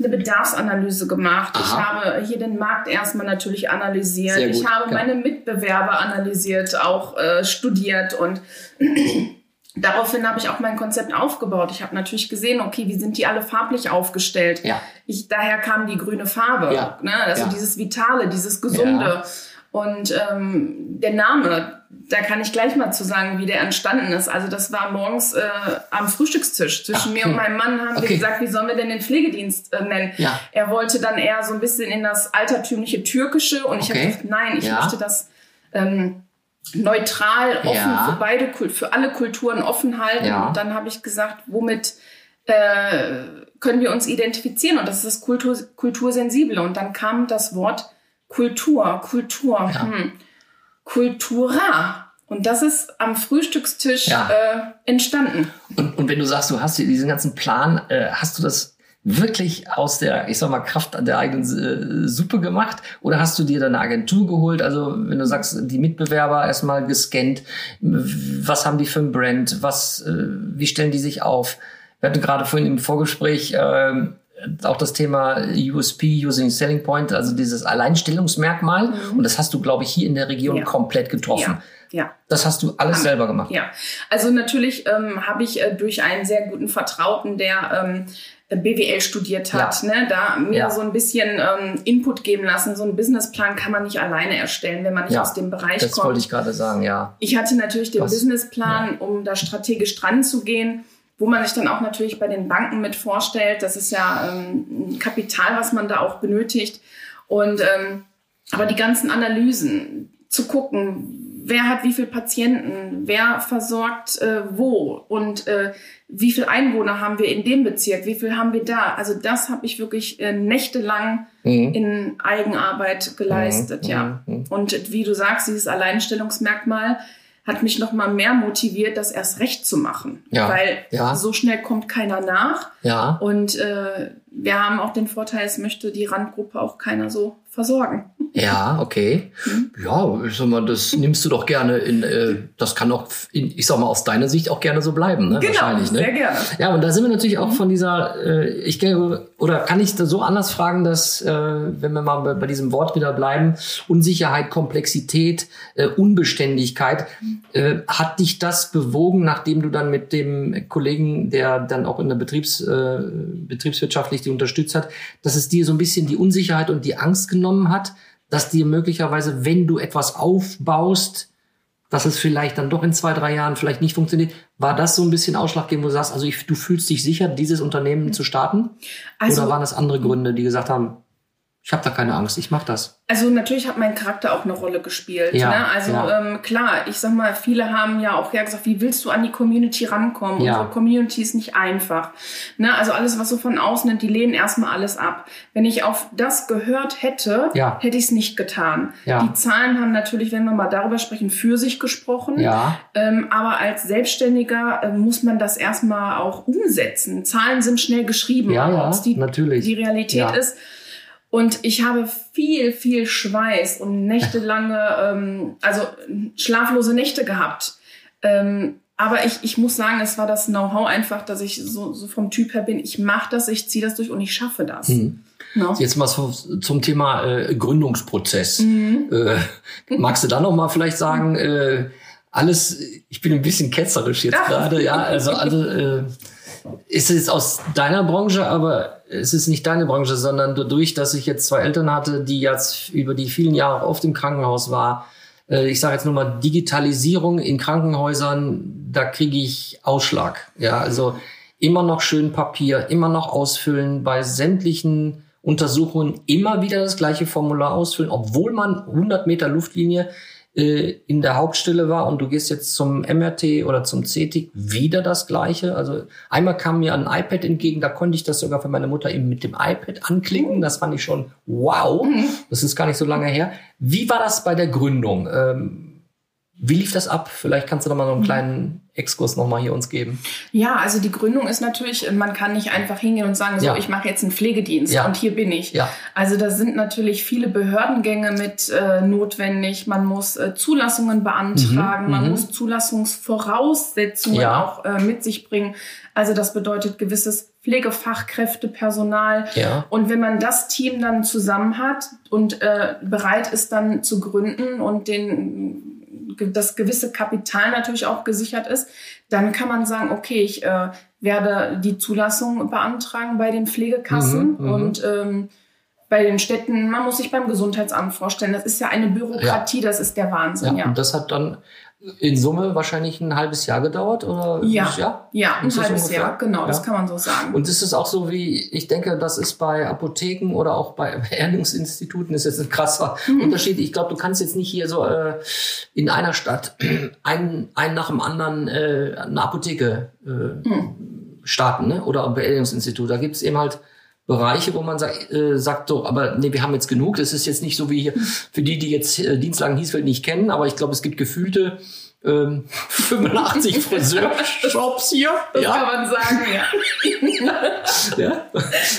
eine Bedarfsanalyse gemacht. Ich Aha. habe hier den Markt erstmal natürlich analysiert. Gut, ich habe ja. meine Mitbewerber analysiert, auch äh, studiert und Daraufhin habe ich auch mein Konzept aufgebaut. Ich habe natürlich gesehen, okay, wie sind die alle farblich aufgestellt? Ja. Ich, daher kam die grüne Farbe. Ja. Ne? Also Ja. dieses Vitale, dieses Gesunde. Und ähm, der Name, da kann ich gleich mal zu sagen, wie der entstanden ist. Also das war morgens äh, am Frühstückstisch. Zwischen Ach, mir okay. und meinem Mann haben Okay. wir gesagt, wie sollen wir denn den Pflegedienst äh, nennen? Ja. Er wollte dann eher so ein bisschen in das altertümliche Türkische und ich Okay. habe gesagt, nein, ich Ja. möchte das ähm, neutral, offen Ja. für beide, für alle Kulturen offen halten. Ja. Und dann habe ich gesagt, womit äh, können wir uns identifizieren? Und das ist das Kultur, Kultursensible. Und dann kam das Wort Kultur, Kultur, Ja. hm, Kultura. Und das ist am Frühstückstisch Ja. äh, entstanden. Und, und wenn du sagst, du hast diesen ganzen Plan, äh, hast du das wirklich aus der, ich sag mal, Kraft der eigenen äh, Suppe gemacht? Oder hast du dir dann eine Agentur geholt? Also, wenn du sagst, die Mitbewerber erstmal gescannt, was haben die für ein Brand? Was, äh, wie stellen die sich auf? Wir hatten gerade vorhin im Vorgespräch äh, auch das Thema USP, Using Selling Point, also dieses Alleinstellungsmerkmal. Und das hast du, glaube ich, hier in der Region Ja. komplett getroffen. Ja, ja. Das hast du alles selber gemacht. Ja, also natürlich ähm, habe ich äh, durch einen sehr guten Vertrauten, der ähm, BWL studiert hat, Ja. ne, da mir Ja. so ein bisschen ähm, Input geben lassen. So einen Businessplan kann man nicht alleine erstellen, wenn man nicht Ja, aus dem Bereich Das kommt. wollte ich gerade sagen, ja. Ich hatte natürlich den Was? Businessplan, um da strategisch dran zu gehen, wo man sich dann auch natürlich bei den Banken mit vorstellt. Das ist ja ähm, Kapital, was man da auch benötigt. Und ähm, aber die ganzen Analysen zu gucken, wer hat wie viele Patienten, wer versorgt äh, wo und äh, wie viele Einwohner haben wir in dem Bezirk, wie viel haben wir da. Also das habe ich wirklich äh, nächtelang Mhm. in Eigenarbeit geleistet, Mhm, ja. mhm. Und wie du sagst, dieses Alleinstellungsmerkmal hat mich noch mal mehr motiviert, das erst recht zu machen. Ja, Weil ja. so schnell kommt keiner nach. Ja. Und äh, wir haben auch den Vorteil, es möchte die Randgruppe auch keiner so versorgen. Ja, okay. Ja, ich sag mal, das nimmst du doch gerne in, äh, das kann auch, in, ich sag mal, aus deiner Sicht auch gerne so bleiben, ne? Wahrscheinlich, ne? sehr gerne. Ja, und da sind wir natürlich auch von dieser, äh, ich glaube, oder kann ich da so anders fragen, dass, äh, wenn wir mal bei, bei diesem Wort wieder bleiben, Unsicherheit, Komplexität, äh, Unbeständigkeit, äh, hat dich das bewogen, nachdem du dann mit dem Kollegen, der dann auch in der Betriebs, äh, betriebswirtschaftlich die unterstützt hat, dass es dir so ein bisschen die Unsicherheit und die Angst genommen hat, dass dir möglicherweise, wenn du etwas aufbaust, dass es vielleicht dann doch in zwei, drei Jahren vielleicht nicht funktioniert. War das so ein bisschen ausschlaggebend, wo du sagst, also ich, du fühlst dich sicher, dieses Unternehmen zu starten? Also- Oder waren das andere Gründe, die gesagt haben, ich habe da keine Angst, ich mache das? Also natürlich hat mein Charakter auch eine Rolle gespielt. Ja, ne? Also ja. ähm, klar, ich sag mal, viele haben ja auch ja gesagt, wie willst du an die Community rankommen? Ja. Unsere Community ist nicht einfach. Ne? Also alles, was so von außen nimmt, die lehnen erstmal alles ab. Wenn ich auf das gehört hätte, Ja. hätte ich es nicht getan. Die Zahlen haben natürlich, wenn wir mal darüber sprechen, für sich gesprochen. Ja, Ähm, aber als Selbstständiger äh, muss man das erstmal auch umsetzen. Zahlen sind schnell geschrieben, Ja, ja, ob es die, natürlich. die Realität ist. Und ich habe viel, viel Schweiß und nächtelange, ähm, also schlaflose Nächte gehabt. Ähm, aber ich, ich muss sagen, es war das Know-how einfach, dass ich so, so vom Typ her bin. Ich mache das, ich ziehe das durch und ich schaffe das. Mhm. No? jetzt mal zum Thema äh, Gründungsprozess. Mhm. Äh, magst du da noch mal vielleicht sagen, äh, alles, ich bin ein bisschen ketzerisch jetzt gerade, ja, also alle, äh, ist es aus deiner Branche, aber es ist nicht deine Branche, sondern dadurch, dass ich jetzt zwei Eltern hatte, die jetzt über die vielen Jahre oft im Krankenhaus war. Äh, ich sage jetzt nur mal Digitalisierung in Krankenhäusern, da kriege ich Ausschlag. Ja, also immer noch schön Papier, immer noch ausfüllen bei sämtlichen Untersuchungen immer wieder das gleiche Formular ausfüllen, obwohl man 100 Meter Luftlinie äh, in der Hauptstelle war und du gehst jetzt zum MRT oder zum CT wieder das gleiche. Also einmal kam mir ein iPad entgegen, da konnte ich das sogar für meine Mutter eben mit dem iPad anklicken. Das fand ich schon wow. Das ist gar nicht so lange her. Wie war das bei der Gründung? Ähm, wie lief das ab? Vielleicht kannst du noch mal so einen kleinen Exkurs noch mal hier uns geben. Ja, also die Gründung ist natürlich, man kann nicht einfach hingehen und sagen, so, Ja. ich mache jetzt einen Pflegedienst Ja. und hier bin ich. Ja. Also da sind natürlich viele Behördengänge mit äh, notwendig. Man muss äh, Zulassungen beantragen, Mhm, man mhm. muss Zulassungsvoraussetzungen auch äh, mit sich bringen. Also das bedeutet gewisses Pflegefachkräftepersonal. Ja. Und wenn man das Team dann zusammen hat und äh, bereit ist dann zu gründen und den das gewisse Kapital natürlich auch gesichert ist, dann kann man sagen, okay, ich äh, werde die Zulassung beantragen bei den Pflegekassen Mhm, mhm. und ähm, bei den Städten, man muss sich beim Gesundheitsamt vorstellen, das ist ja eine Bürokratie, das ist der Wahnsinn, ja. Und das hat dann in Summe wahrscheinlich ein halbes Jahr gedauert, oder? Ja, ja? ja, ein das halbes ungefähr? Jahr, genau, das Ja. kann man so sagen. Und ist es auch so wie, ich denke, das ist bei Apotheken oder auch bei Ernährungsinstituten, ist jetzt ein krasser Mhm. Unterschied. Ich glaube, du kannst jetzt nicht hier so äh, in einer Stadt einen, einen nach dem anderen äh, eine Apotheke äh, Mhm. starten, ne? oder ein Beerdigungsinstitut. Da gibt es eben halt Bereiche, wo man sagt, äh, sagt so, aber nee, wir haben jetzt genug. Das ist jetzt nicht so wie hier für die, die jetzt äh, Dienstlagen Hiesfeld nicht kennen, aber ich glaube, es gibt gefühlte ähm, 85 Friseurshops hier. das kann man sagen, ja. Ja?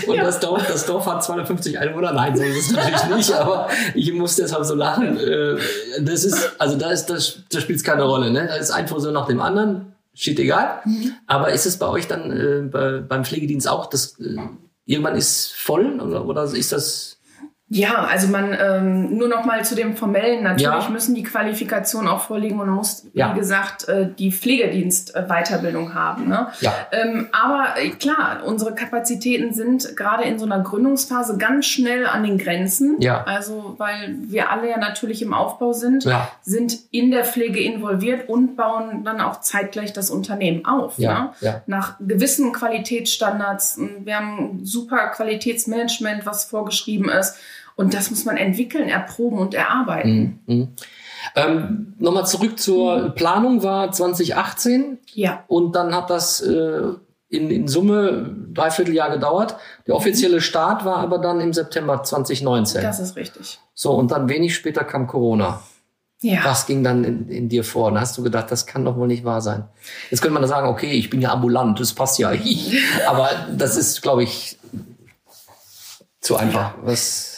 Und das, Dorf, das Dorf hat 250 Einwohner. Nein, so ist es natürlich nicht, aber ich muss deshalb so lachen. Äh, Das ist, also da ist, das, da spielt es keine Rolle. Ne? Da ist ein Friseur nach dem anderen, steht egal. Aber ist es bei euch dann äh, bei, beim Pflegedienst auch, dass äh, irgendwann ist voll oder, oder ist das Ja, also man ähm, nur noch mal zu dem formellen. Natürlich Ja. müssen die Qualifikationen auch vorliegen und man muss, Ja. wie gesagt, äh, die Pflegedienst-Weiterbildung haben. Ne? Ja. Ähm, aber äh, klar, unsere Kapazitäten sind gerade in so einer Gründungsphase ganz schnell an den Grenzen. Ja. Also weil wir alle ja natürlich im Aufbau sind, Ja. sind in der Pflege involviert und bauen dann auch zeitgleich das Unternehmen auf. Ja, Ne? ja. Nach gewissen Qualitätsstandards. Wir haben super Qualitätsmanagement, was vorgeschrieben ist. Und das muss man entwickeln, erproben und erarbeiten. Mhm. Ähm, Nochmal zurück zur Planung war 2018 Ja. und dann hat das äh, in, in Summe dreiviertel Jahr gedauert. Der offizielle Start war aber dann im September 2019. Das ist richtig. So, und dann wenig später kam Corona. Ja. Was ging dann in, in dir vor? Und hast du gedacht, das kann doch wohl nicht wahr sein. Jetzt könnte man sagen, okay, ich bin ja ambulant, das passt ja. Aber das ist, glaube ich, zu einfach. Was,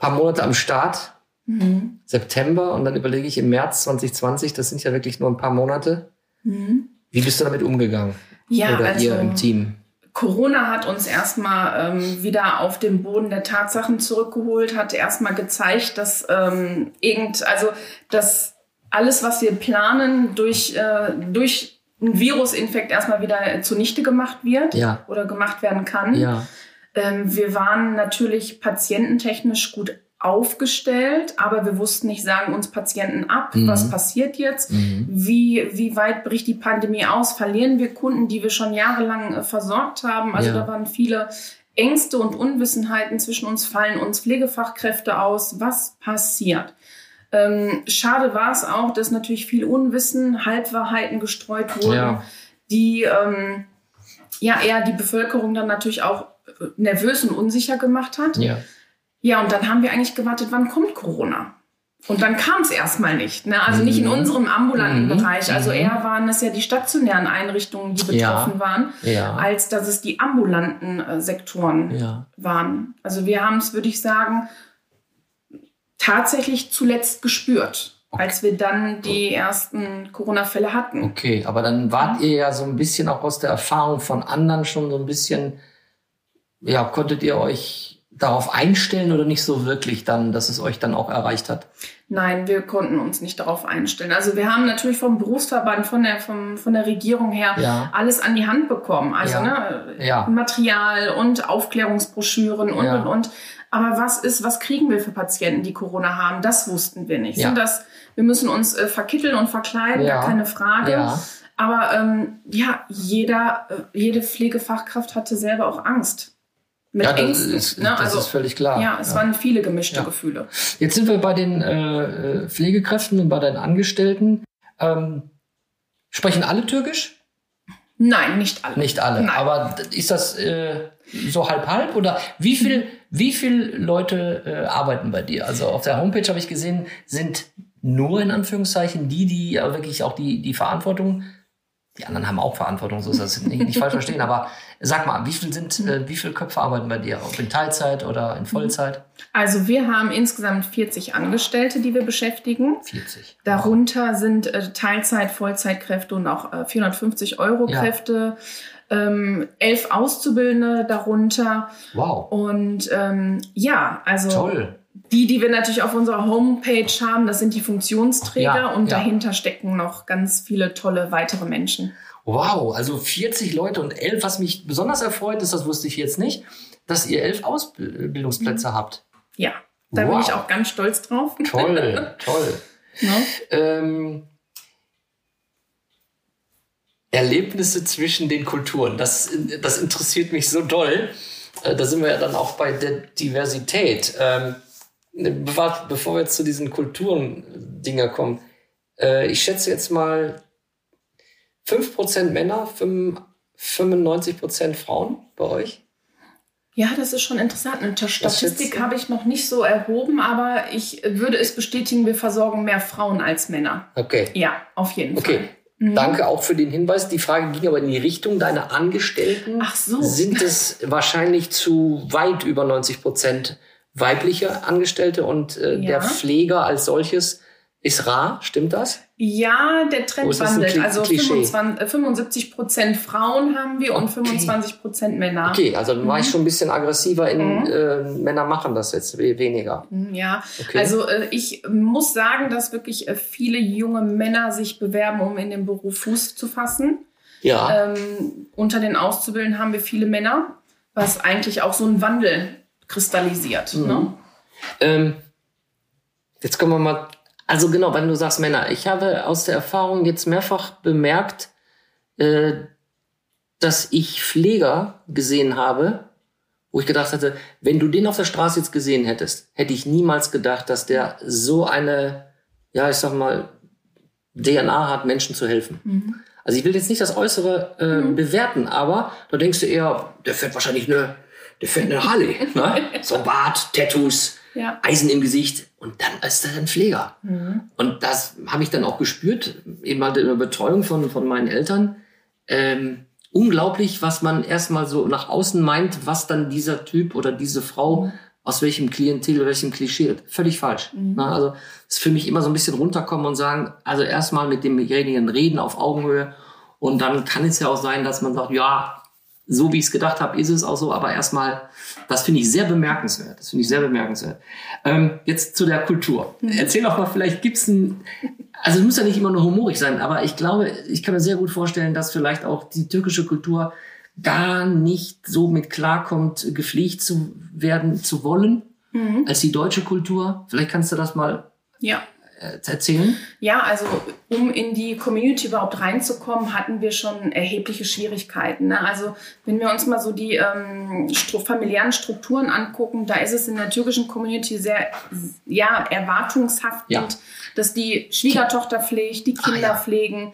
paar Monate am Start, Mhm. September, und dann überlege ich im März 2020, das sind ja wirklich nur ein paar Monate. Wie bist du damit umgegangen? Mhm. Ja, Oder also ihr im Team? Corona hat uns erstmal ähm, wieder auf den Boden der Tatsachen zurückgeholt, hat erstmal gezeigt, dass ähm, irgend, also dass alles, was wir planen, durch, äh, durch einen Virusinfekt erstmal wieder zunichte gemacht wird Ja. oder gemacht werden kann. Ja, wir waren natürlich patiententechnisch gut aufgestellt, aber wir wussten nicht, sagen uns Patienten ab, Mhm. was passiert jetzt, wie, wie weit bricht die Pandemie aus, verlieren wir Kunden, die wir schon jahrelang äh, versorgt haben. Also Ja. da waren viele Ängste und Unwissenheiten zwischen uns, fallen uns Pflegefachkräfte aus, was passiert. Ähm, schade war es auch, dass natürlich viel Unwissen, Halbwahrheiten gestreut wurden, Ja. die ähm, ja eher die Bevölkerung dann natürlich auch nervös und unsicher gemacht hat. ja. Ja, und dann haben wir eigentlich gewartet, wann kommt Corona? Und dann kam es erstmal nicht. Ne? Also nicht in unserem ambulanten Mhm. Bereich. Also Mhm. eher waren es ja die stationären Einrichtungen, die Ja. betroffen waren, Ja. als dass es die ambulanten äh, Sektoren Ja. waren. Also wir haben es, würde ich sagen, tatsächlich zuletzt gespürt, als wir dann die ersten Corona-Fälle hatten. Okay, aber dann wart ihr ja so ein bisschen auch aus der Erfahrung von anderen schon so ein bisschen, ja, konntet ihr euch darauf einstellen oder nicht so wirklich dann, dass es euch dann auch erreicht hat? Nein, wir konnten uns nicht darauf einstellen. Also wir haben natürlich vom Berufsverband, von der, vom, von der Regierung her Ja. alles an die Hand bekommen. Also Ja. ne, Ja. Material und Aufklärungsbroschüren und, und, und. Aber was ist, was kriegen wir für Patienten, die Corona haben? Das wussten wir nicht. Ja. Und das, wir müssen uns äh, verkitteln und verkleiden, gar keine Frage. Ja. Aber ähm, ja, jeder, äh, jede Pflegefachkraft hatte selber auch Angst. Mit Ja, das Ängsten. ist- ne? das also, ist völlig klar. Ja, es Ja. waren viele gemischte Ja. Gefühle. Jetzt sind wir bei den äh, äh, Pflegekräften und bei den Angestellten. Ähm, sprechen alle Türkisch? Nein, nicht alle. Nicht alle. Nein. Aber ist das äh, so halb halb oder wie viel wie viel Leute äh, arbeiten bei dir? Also auf der Homepage habe ich gesehen, sind nur in Anführungszeichen die, die ja wirklich auch die die Verantwortung. Die anderen haben auch Verantwortung, so ist das nicht, nicht falsch verstehen. Aber sag mal, wie viel sind äh, wie viele Köpfe arbeiten bei dir? Ob in Teilzeit oder in Vollzeit? Also wir haben insgesamt 40 Angestellte, die wir beschäftigen. 40. Darunter sind äh, Teilzeit, Vollzeitkräfte und auch äh, 450 Euro Ja. Kräfte. Ähm, elf Auszubildende darunter. Wow. Und ähm, ja, also Toll. Die, die wir natürlich auf unserer Homepage haben, das sind die Funktionsträger Ja, und ja. dahinter stecken noch ganz viele tolle weitere Menschen. Wow, also 40 Leute und elf. Was mich besonders erfreut ist, das wusste ich jetzt nicht, dass ihr elf Ausbildungsplätze habt. Ja, da bin Wow. ich auch ganz stolz drauf. Toll, toll. Ne? Ähm, Erlebnisse zwischen den Kulturen, das, das interessiert mich so doll. Äh, Da sind wir ja dann auch bei der Diversität. Ähm, bevor, wir jetzt zu diesen Kulturen-Dinger kommen, äh, ich schätze jetzt mal 5% Männer, 5 95% Frauen bei euch. Ja, das ist schon interessant. Eine Statistik habe ich noch nicht so erhoben, aber ich würde es bestätigen, wir versorgen mehr Frauen als Männer. Okay. Ja, auf jeden Okay. Fall. Mhm. Danke auch für den Hinweis. Die Frage ging aber in die Richtung deiner Angestellten. Ach so. Sind es wahrscheinlich zu weit über 90 Prozent weibliche Angestellte und äh, Ja. der Pfleger als solches ist rar? Stimmt das? Ja, der Trend ein wandelt. Also Klischee? 25, äh, 75 Prozent Frauen haben wir und Okay. 25 Prozent Männer. Okay, also dann war Mhm. ich schon ein bisschen aggressiver in äh, Männer machen das jetzt we- weniger. Mhm, Ja, Okay. also äh, ich muss sagen, dass wirklich äh, viele junge Männer sich bewerben, um in den Beruf Fuß zu fassen. Ja. Ähm, unter den Auszubildenden haben wir viele Männer, was eigentlich auch so einen Wandel kristallisiert. Mhm. Ne? Ähm, jetzt kommen wir mal. Also genau, wenn du sagst Männer, ich habe aus der Erfahrung jetzt mehrfach bemerkt, äh, dass ich Pfleger gesehen habe, wo ich gedacht hatte, wenn du den auf der Straße jetzt gesehen hättest, hätte ich niemals gedacht, dass der so eine, ja, ich sag mal, DNA hat, Menschen zu helfen. Also ich will jetzt nicht das Äußere äh, bewerten, aber da denkst du eher, der fährt wahrscheinlich eine, der fährt eine Harley, ne? So Bart, Tattoos, Ja. Eisen im Gesicht und dann ist er ein Pfleger. Und das habe ich dann auch gespürt, eben halt in der Betreuung von, von meinen Eltern. Ähm, unglaublich, was man erstmal so nach außen meint, was dann dieser Typ oder diese Frau aus welchem Klientel, welchem Klischee, völlig falsch. Na, also es ist für mich immer so ein bisschen runterkommen und sagen, also erstmal mit demjenigen reden auf Augenhöhe und dann kann es ja auch sein, dass man sagt, ja, so wie ich es gedacht habe, ist es auch so, aber erstmal, das finde ich sehr bemerkenswert. Das finde ich sehr bemerkenswert. Ähm, jetzt zu der Kultur. Erzähl doch mal, vielleicht gibt's ein, also es muss ja nicht immer nur humorig sein, aber ich glaube, ich kann mir sehr gut vorstellen, dass vielleicht auch die türkische Kultur gar nicht so mit klarkommt, gepflegt zu werden, zu wollen, als die deutsche Kultur. Vielleicht kannst du das mal Ja. Äh, erzählen. Ja, also um in die Community überhaupt reinzukommen, hatten wir schon erhebliche Schwierigkeiten. Ne? Also wenn wir uns mal so die ähm, stru familiären Strukturen angucken, da ist es in der türkischen Community sehr ja, erwartungshaftend, Ja. dass die Schwiegertochter pflegt, die Kinder Ah, ja. pflegen.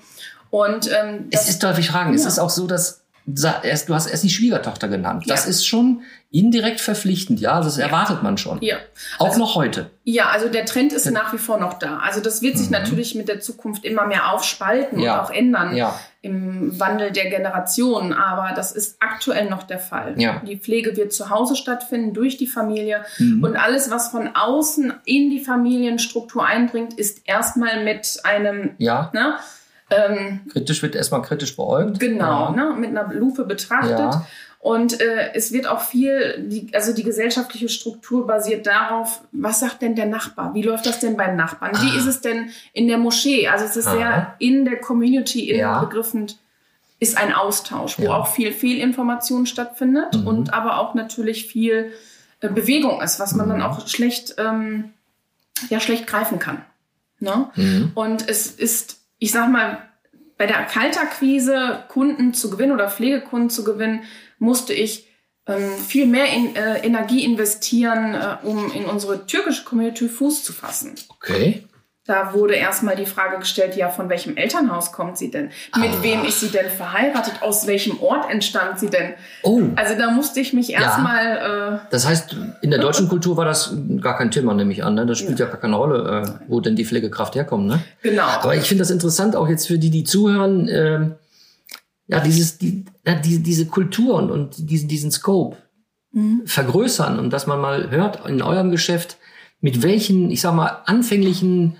Und ähm, Es ist, darf ich fragen, es Ja. ist auch so, dass du hast erst die Schwiegertochter genannt. Das Ja. ist schon indirekt verpflichtend, ja, das erwartet man schon. ja. Auch noch heute. Ja, also der Trend ist nach wie vor noch da. Also das wird sich natürlich mit der Zukunft immer mehr aufspalten Mhm. Ja. und auch ändern Ja. im Wandel der Generationen. Aber das ist aktuell noch der Fall. Ja. Die Pflege wird zu Hause stattfinden durch die Familie Mhm. und alles, was von außen in die Familienstruktur eindringt, ist erstmal mit einem, Ja, ne, ähm, kritisch wird erstmal kritisch beäugt. genau, Ja. ne, mit einer Lupe betrachtet. Ja. Und äh, es wird auch viel, die, also die gesellschaftliche Struktur basiert darauf, was sagt denn der Nachbar? Wie läuft das denn beim Nachbarn? Wie Ah. ist es denn in der Moschee? Also es ist Aha. sehr in der Community innen Ja. ist ein Austausch, wo auch viel Fehlinformation stattfindet Mhm. und aber auch natürlich viel äh, Bewegung ist, was man dann Mhm. auch schlecht, ähm, ja, schlecht greifen kann. Ne? Mhm. Und es ist, ich sag mal, bei der Kaltakquise Kunden zu gewinnen oder Pflegekunden zu gewinnen, musste ich ähm, viel mehr in, äh, Energie investieren, äh, um in unsere türkische Community Fuß zu fassen. Okay. Da wurde erstmal die Frage gestellt, ja, von welchem Elternhaus kommt sie denn? Mit Ah. wem ist sie denn verheiratet? Aus welchem Ort entstammt sie denn? Oh, Also da musste ich mich erstmal, äh, das heißt, in der deutschen Kultur war das gar kein Thema, nehme ich an. Ne? Das spielt ja. gar keine Rolle, äh, wo denn die Pflegekraft herkommt. Ne? genau. Aber ich finde das interessant, auch jetzt für die, die zuhören, ähm, ja, dieses, die, ja, die, diese Kultur und, und diesen, diesen Scope vergrößern und dass man mal hört in eurem Geschäft, mit welchen, ich sag mal, anfänglichen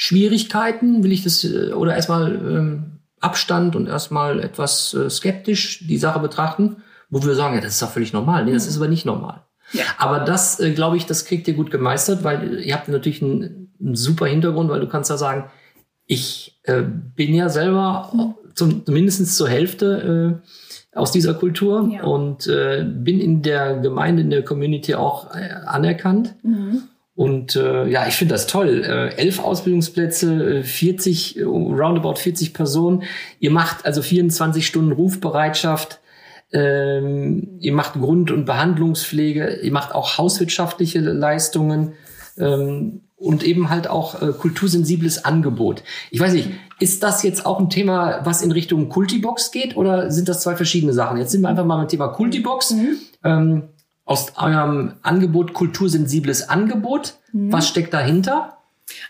Schwierigkeiten will ich das, äh, oder erstmal ähm, Abstand und erstmal etwas äh, skeptisch die Sache betrachten, wo wir sagen, ja, das ist doch völlig normal. Nee, das ist aber nicht normal. Ja. Aber das, äh, glaube ich, das kriegt ihr gut gemeistert, weil ihr habt natürlich einen, einen super Hintergrund, weil du kannst ja sagen, ich äh, bin ja selber zum, zumindest zur Hälfte äh, aus dieser Kultur Ja. und äh, bin in der Gemeinde, in der Community auch äh, anerkannt. Und äh, ja, ich finde das toll. Äh, elf Ausbildungsplätze, äh, 40, äh, roundabout 40 Personen. Ihr macht also 24 Stunden Rufbereitschaft. Ähm, ihr macht Grund- und Behandlungspflege. Ihr macht auch hauswirtschaftliche Leistungen. Ähm, und eben halt auch äh, kultursensibles Angebot. Ich weiß nicht, ist das jetzt auch ein Thema, was in Richtung Kultibox geht oder sind das zwei verschiedene Sachen? Jetzt sind wir einfach mal beim Thema Kultibox. Ähm, aus eurem Angebot kultursensibles Angebot. Was steckt dahinter?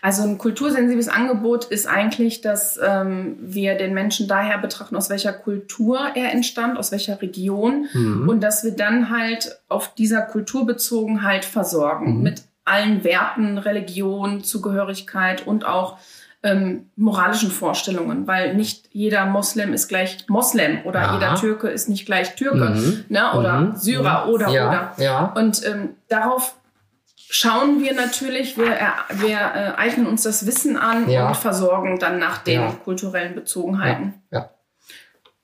Also ein kultursensibles Angebot ist eigentlich, dass ähm, wir den Menschen daher betrachten, aus welcher Kultur er entstand, aus welcher Region und dass wir dann halt auf dieser Kulturbezogenheit versorgen mit allen Werten, Religion, Zugehörigkeit und auch ähm, moralischen Vorstellungen, weil nicht jeder Moslem ist gleich Moslem oder Aha. jeder Türke ist nicht gleich Türke Mhm. ne? oder Mhm. Syrer oder ja, oder. Ja. Und ähm, darauf schauen wir natürlich, wir, wir äh, eignen uns das Wissen an Ja. und versorgen dann nach den Ja. kulturellen Bezogenheiten. ja.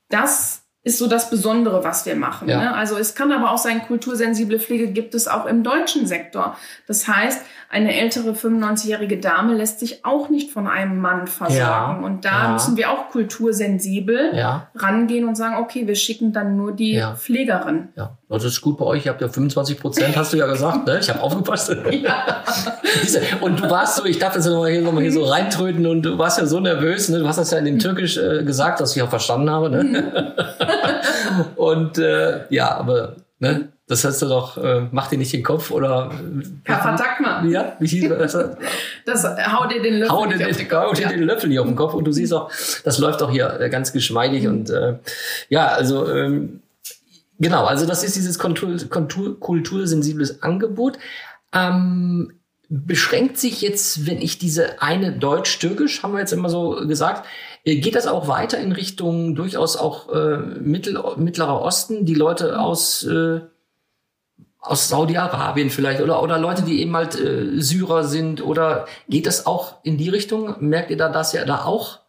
Das ist so das Besondere, was wir machen. Ne? Also es kann aber auch sein, kultursensible Pflege gibt es auch im deutschen Sektor. Das heißt, eine ältere 95-jährige Dame lässt sich auch nicht von einem Mann versorgen. Ja. Und da Ja. müssen wir auch kultursensibel Ja. rangehen und sagen, okay, wir schicken dann nur die. Pflegerin. Ja, das ist gut bei euch. Ihr habt ja 25 Prozent, hast du ja gesagt. Ne? Ich habe aufgepasst. Und du warst so, ich darf das nochmal hier, noch mal hier so reintröten und du warst ja so nervös. Ne? Du hast das ja in dem Türkisch äh, gesagt, was ich auch verstanden habe. Ne? und äh, ja, aber ne? Das hast du doch, äh, mach dir nicht den Kopf oder... Ja, vertag mal. Ja, wie hieß das? Das hau dir den Löffel hau dir nicht auf den, den hau Kopf. dir Ja. den Löffel hier auf den Kopf und du siehst auch, das läuft auch hier äh, ganz geschmeidig und äh, ja, also ähm, genau, also das ist dieses Kultur, Kultur, kultursensibles Angebot. Ähm, beschränkt sich jetzt, wenn ich diese eine Deutsch-Türkisch, haben wir jetzt immer so gesagt, äh, geht das auch weiter in Richtung durchaus auch äh, Mittel, Mittlerer Osten, die Leute aus äh, aus Saudi-Arabien vielleicht oder oder Leute, die eben halt äh, Syrer sind oder geht das auch in die Richtung? Merkt ihr da, dass ihr da auch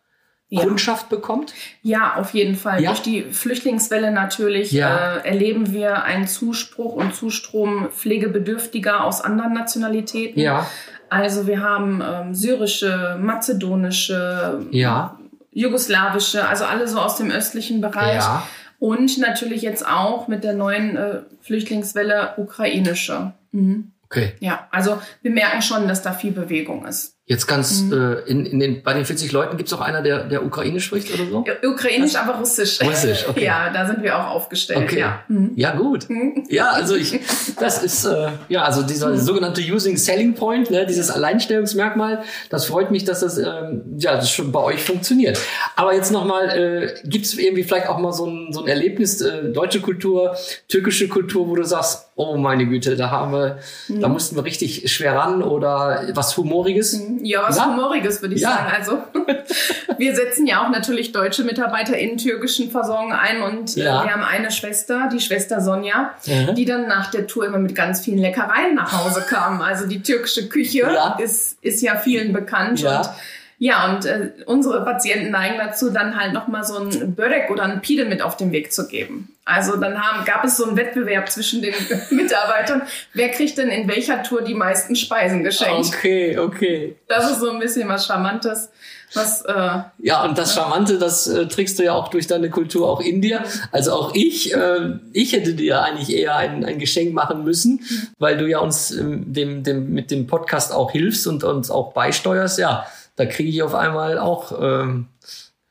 Ja. Kundschaft bekommt? Ja, auf jeden Fall. Ja? Durch die Flüchtlingswelle natürlich Ja. äh, erleben wir einen Zuspruch und Zustrom Pflegebedürftiger aus anderen Nationalitäten. Ja, Also wir haben ähm, syrische, mazedonische, ja, jugoslawische, also alle so aus dem östlichen Bereich. ja. Und natürlich jetzt auch mit der neuen äh, Flüchtlingswelle ukrainische. Mhm. Okay. Ja, also wir merken schon, dass da viel Bewegung ist. Jetzt ganz Mhm. äh, in, in den bei den 40 Leuten gibt es auch einer, der der Ukrainisch spricht oder so? Ukrainisch, aber russisch. Russisch, okay. Ja, da sind wir auch aufgestellt. Okay. Ja. Mhm. Ja, gut. Ja, also ich, das ist, äh, ja, also dieser sogenannte Using Selling Point, ne, dieses Alleinstellungsmerkmal, das freut mich, dass das, ähm, ja, das schon bei euch funktioniert. Aber jetzt nochmal, äh, gibt es irgendwie vielleicht auch mal so ein, so ein Erlebnis, äh, deutsche Kultur, türkische Kultur, wo du sagst, oh meine Güte, da haben wir, da mussten wir richtig schwer ran oder was Humoriges? Ja, was Ja? Humoriges würde ich Ja. sagen. Also wir setzen ja auch natürlich deutsche Mitarbeiter in türkischen Versorgung ein und äh, Ja. wir haben eine Schwester, die Schwester Sonja, Mhm. die dann nach der Tour immer mit ganz vielen Leckereien nach Hause kam. Also die türkische Küche Ja. ist, ist ja vielen bekannt und ja, und äh, unsere Patienten neigen dazu, dann halt nochmal so ein Börek oder ein Pide mit auf den Weg zu geben. Also dann haben, gab es so einen Wettbewerb zwischen den Mitarbeitern. Wer kriegt denn in welcher Tour die meisten Speisen geschenkt? Okay, okay. Das ist so ein bisschen was Charmantes, was äh, Ja, und das Charmante, das äh, trägst du ja auch durch deine Kultur auch in dir. Also auch ich, äh, ich hätte dir eigentlich eher ein, ein Geschenk machen müssen, weil du ja uns ähm, dem, dem, mit dem Podcast auch hilfst und uns auch beisteuerst. Ja, da kriege ich auf einmal auch ähm,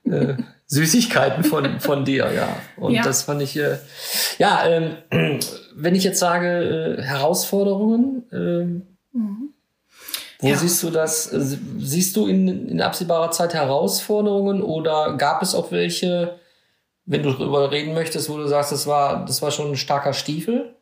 äh, Süßigkeiten von, von dir, ja. Und Ja. das fand ich, äh, ja, ähm, wenn ich jetzt sage, äh, Herausforderungen, ähm, wo Ja. siehst du das? äh, Siehst du in, in absehbarer Zeit Herausforderungen oder gab es auch welche, wenn du darüber reden möchtest, wo du sagst, das war, das war schon ein starker Stiefel?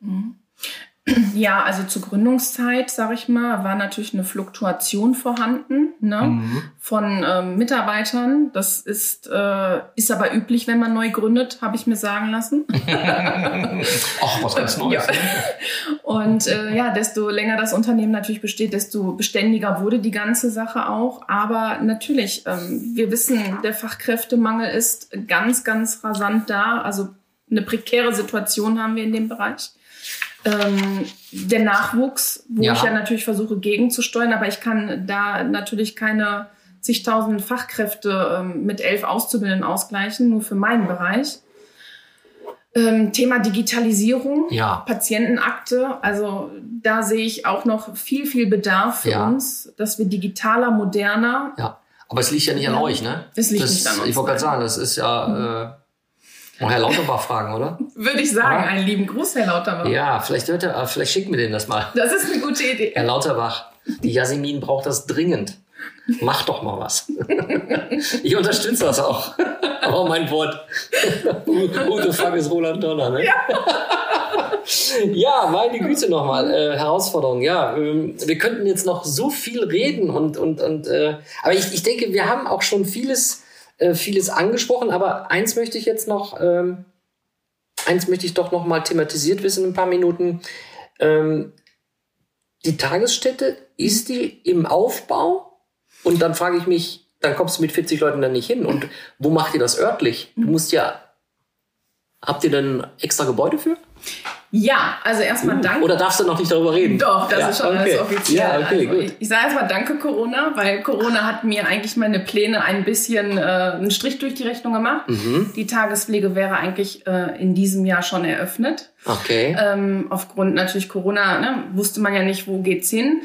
Ja, also zur Gründungszeit, sag ich mal, war natürlich eine Fluktuation vorhanden ne, Mhm. von ähm, Mitarbeitern. Das ist, äh, ist aber üblich, wenn man neu gründet, habe ich mir sagen lassen. Ach, was ganz Neues. Ja. ne? Und äh, ja, desto länger das Unternehmen natürlich besteht, desto beständiger wurde die ganze Sache auch. Aber natürlich, ähm, wir wissen, der Fachkräftemangel ist ganz, ganz rasant da. Also eine prekäre Situation haben wir in dem Bereich. Ähm, der Nachwuchs, wo Ja. ich ja natürlich versuche gegenzusteuern, aber ich kann da natürlich keine zigtausend Fachkräfte ähm, mit elf Auszubildenden ausgleichen, nur für meinen Bereich. Ähm, Thema Digitalisierung, Ja. Patientenakte, also da sehe ich auch noch viel, viel Bedarf für Ja. uns, dass wir digitaler, moderner, Ja. Aber es liegt ja nicht an euch, ne? Es liegt das, nicht an uns, Ich wollte gerade sagen, das ist ja. Äh, oh, Herr Lauterbach fragen, oder? würde ich sagen, Ja. einen lieben Gruß, Herr Lauterbach. Ja, vielleicht hört er, äh, vielleicht schicken wir denen das mal. Das ist eine gute Idee. Herr Lauterbach, die Jasmin braucht das dringend. Mach doch mal was. Ich unterstütze das auch. Aber mein Wort. Who the fuck ist Roland Donner, ne? Ja, meine Güte nochmal. Äh, Herausforderung, ja. Ähm, wir könnten jetzt noch so viel reden und, und, und äh, aber ich, ich denke, wir haben auch schon vieles, äh, vieles angesprochen, aber eins möchte ich jetzt noch, ähm, eins möchte ich doch noch mal thematisiert wissen in ein paar Minuten. Ähm, die Tagesstätte, ist die im Aufbau? Und dann frage ich mich, dann kommst du mit 40 Leuten da nicht hin. Und wo macht ihr das örtlich? Du musst ja, habt ihr denn extra Gebäude für? Ja, also erstmal danke. Oder darfst du noch nicht darüber reden? Doch, das Ja, ist schon okay. alles offiziell. Ja, okay, also, gut. Ich, ich sage erstmal danke Corona, weil Corona hat mir eigentlich meine Pläne ein bisschen äh, einen Strich durch die Rechnung gemacht. Mhm. Die Tagespflege wäre eigentlich äh, in diesem Jahr schon eröffnet. Okay. Ähm, aufgrund natürlich Corona ne, wusste man ja nicht, wo geht's hin.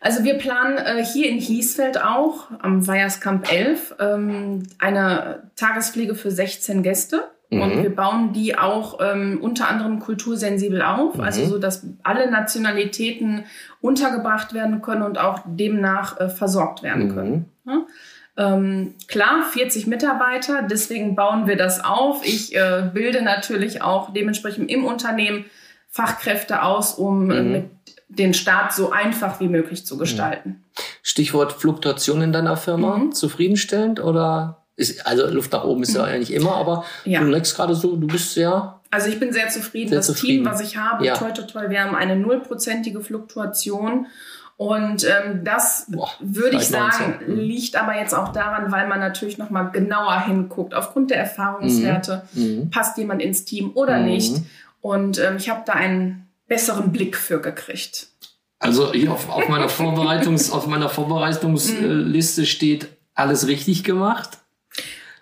Also wir planen äh, hier in Hiesfeld auch am Weierskamp 11 ähm, eine Tagespflege für 16 Gäste. Und wir bauen die auch ähm, unter anderem kultursensibel auf, also so, dass alle Nationalitäten untergebracht werden können und auch demnach äh, versorgt werden können. Ja? Ähm, klar, 40 Mitarbeiter, deswegen bauen wir das auf. Ich äh, bilde natürlich auch dementsprechend im Unternehmen Fachkräfte aus, um äh, mit den Start so einfach wie möglich zu gestalten. Stichwort Fluktuation in deiner Firma. Mhm. Zufriedenstellend oder ist, also Luft nach oben ist ja eigentlich immer, aber Mhm. Ja. du leckst gerade so, du bist ja. Also ich bin sehr zufrieden. Sehr das zufrieden. Team, was ich habe, Ja. toi, toi, toi, wir haben eine nullprozentige Fluktuation. Und ähm, das Boah, würde ich sagen, 19. Mhm. liegt aber jetzt auch daran, weil man natürlich noch mal genauer hinguckt. Aufgrund der Erfahrungswerte, Mhm. passt jemand ins Team oder Mhm. nicht. Und ähm, ich habe da einen besseren Blick für gekriegt. Also hier auf, auf meiner Vorbereitungs, auf meiner Vorbereitungsliste steht alles richtig gemacht.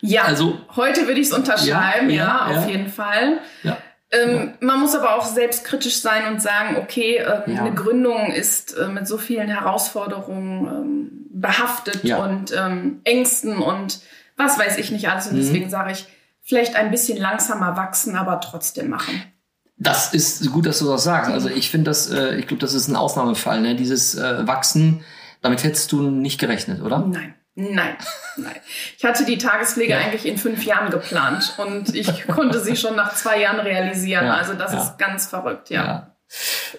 Ja, Also- heute würde ich es unterschreiben, Ja, ja, ja, auf ja. jeden Fall. Ja. Ähm, Man muss aber auch selbstkritisch sein und sagen, okay, ähm, Ja. eine Gründung ist äh, mit so vielen Herausforderungen ähm, behaftet Ja. und ähm, Ängsten und was weiß ich nicht alles. Und Mhm. deswegen sage ich, vielleicht ein bisschen langsamer wachsen, aber trotzdem machen. Das ist gut, dass du das sagst. Also ich finde das, äh, ich glaube, das ist ein Ausnahmefall. Ne? Dieses äh, Wachsen, damit hättest du nicht gerechnet, oder? Nein, nein, nein. Ich hatte die Tagespflege Ja. eigentlich in fünf Jahren geplant und ich konnte sie schon nach zwei Jahren realisieren. Ja, also das ja. ist ganz verrückt, ja.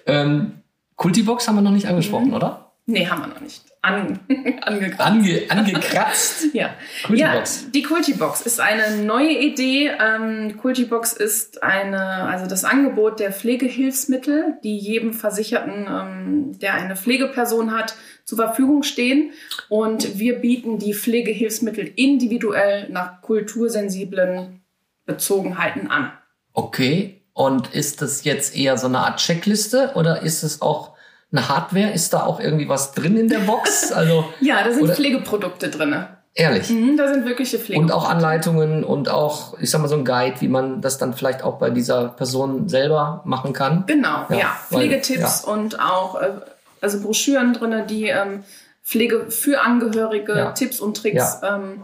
Ähm, Kultibox haben wir noch nicht angesprochen, oder? Nee, haben wir noch nicht. An, angegriffen. Ange, angekratzt. Ja. Kultibox. ja, die Kultibox ist eine neue Idee. Ähm, Kultibox ist eine, also das Angebot der Pflegehilfsmittel, die jedem Versicherten, ähm, der eine Pflegeperson hat, zur Verfügung stehen. Und wir bieten die Pflegehilfsmittel individuell nach kultursensiblen Bezogenheiten an. Okay. Und ist das jetzt eher so eine Art Checkliste oder ist es auch eine Hardware? Ist da auch irgendwie was drin in der Box? Also Ja, da sind Oder- Pflegeprodukte drinne. ehrlich. Mhm, da sind wirkliche Und Pflegeprodukte. auch Anleitungen und auch, ich sag mal, so ein Guide, wie man das dann vielleicht auch bei dieser Person selber machen kann. Genau, Ja, ja. weil- Pflegetipps und auch äh, also Broschüren drinne, die ähm, Pflege für Angehörige, Ja. Tipps und Tricks. Ähm,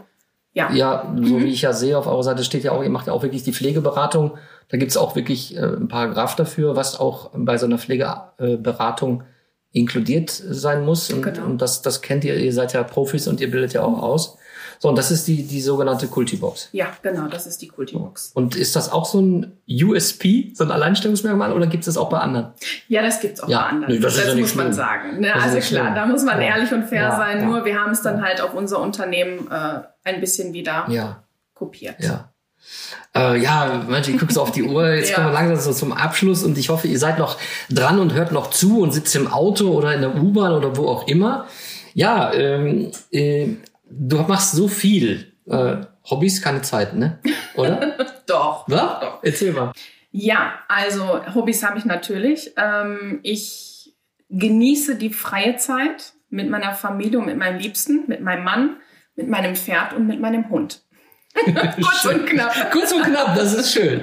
ja. Ja, so wie ich ja sehe, auf eurer Seite steht ja auch, ihr macht ja auch wirklich die Pflegeberatung. Da gibt's auch wirklich äh, ein Paragraph dafür, was auch bei so einer Pflegeberatung inkludiert sein muss. Und, Genau. und das, das kennt ihr, ihr seid ja Profis und ihr bildet ja auch aus. So, und das ist die, die sogenannte Kultibox. ja, genau, das ist die Kultibox. Und ist das auch so ein USP, so ein Alleinstellungsmerkmal, oder gibt es das auch bei anderen? Ja, das gibt's auch Ja, bei anderen. nee, das ist ja nicht muss man schlimm. sagen. Ne? Das Also klar, schlimm. da muss man Ja. ehrlich und fair Ja, sein. ja. Nur wir haben es dann halt auf unser Unternehmen äh, ein bisschen wieder Ja, kopiert. ja. Äh, ja, manche ich gucke so auf die Uhr. Jetzt Ja. kommen wir langsam so zum Abschluss und ich hoffe, ihr seid noch dran und hört noch zu und sitzt im Auto oder in der U-Bahn oder wo auch immer. Ja, ähm, äh, du machst so viel. Äh, Hobbys, keine Zeit, ne? Oder? Doch. Doch. Erzähl mal. Ja, also Hobbys habe ich natürlich. Ähm, ich genieße die freie Zeit mit meiner Familie und mit meinem Liebsten, mit meinem Mann, mit meinem Pferd und mit meinem Hund. Kurz und knapp. Kurz und knapp, das ist schön.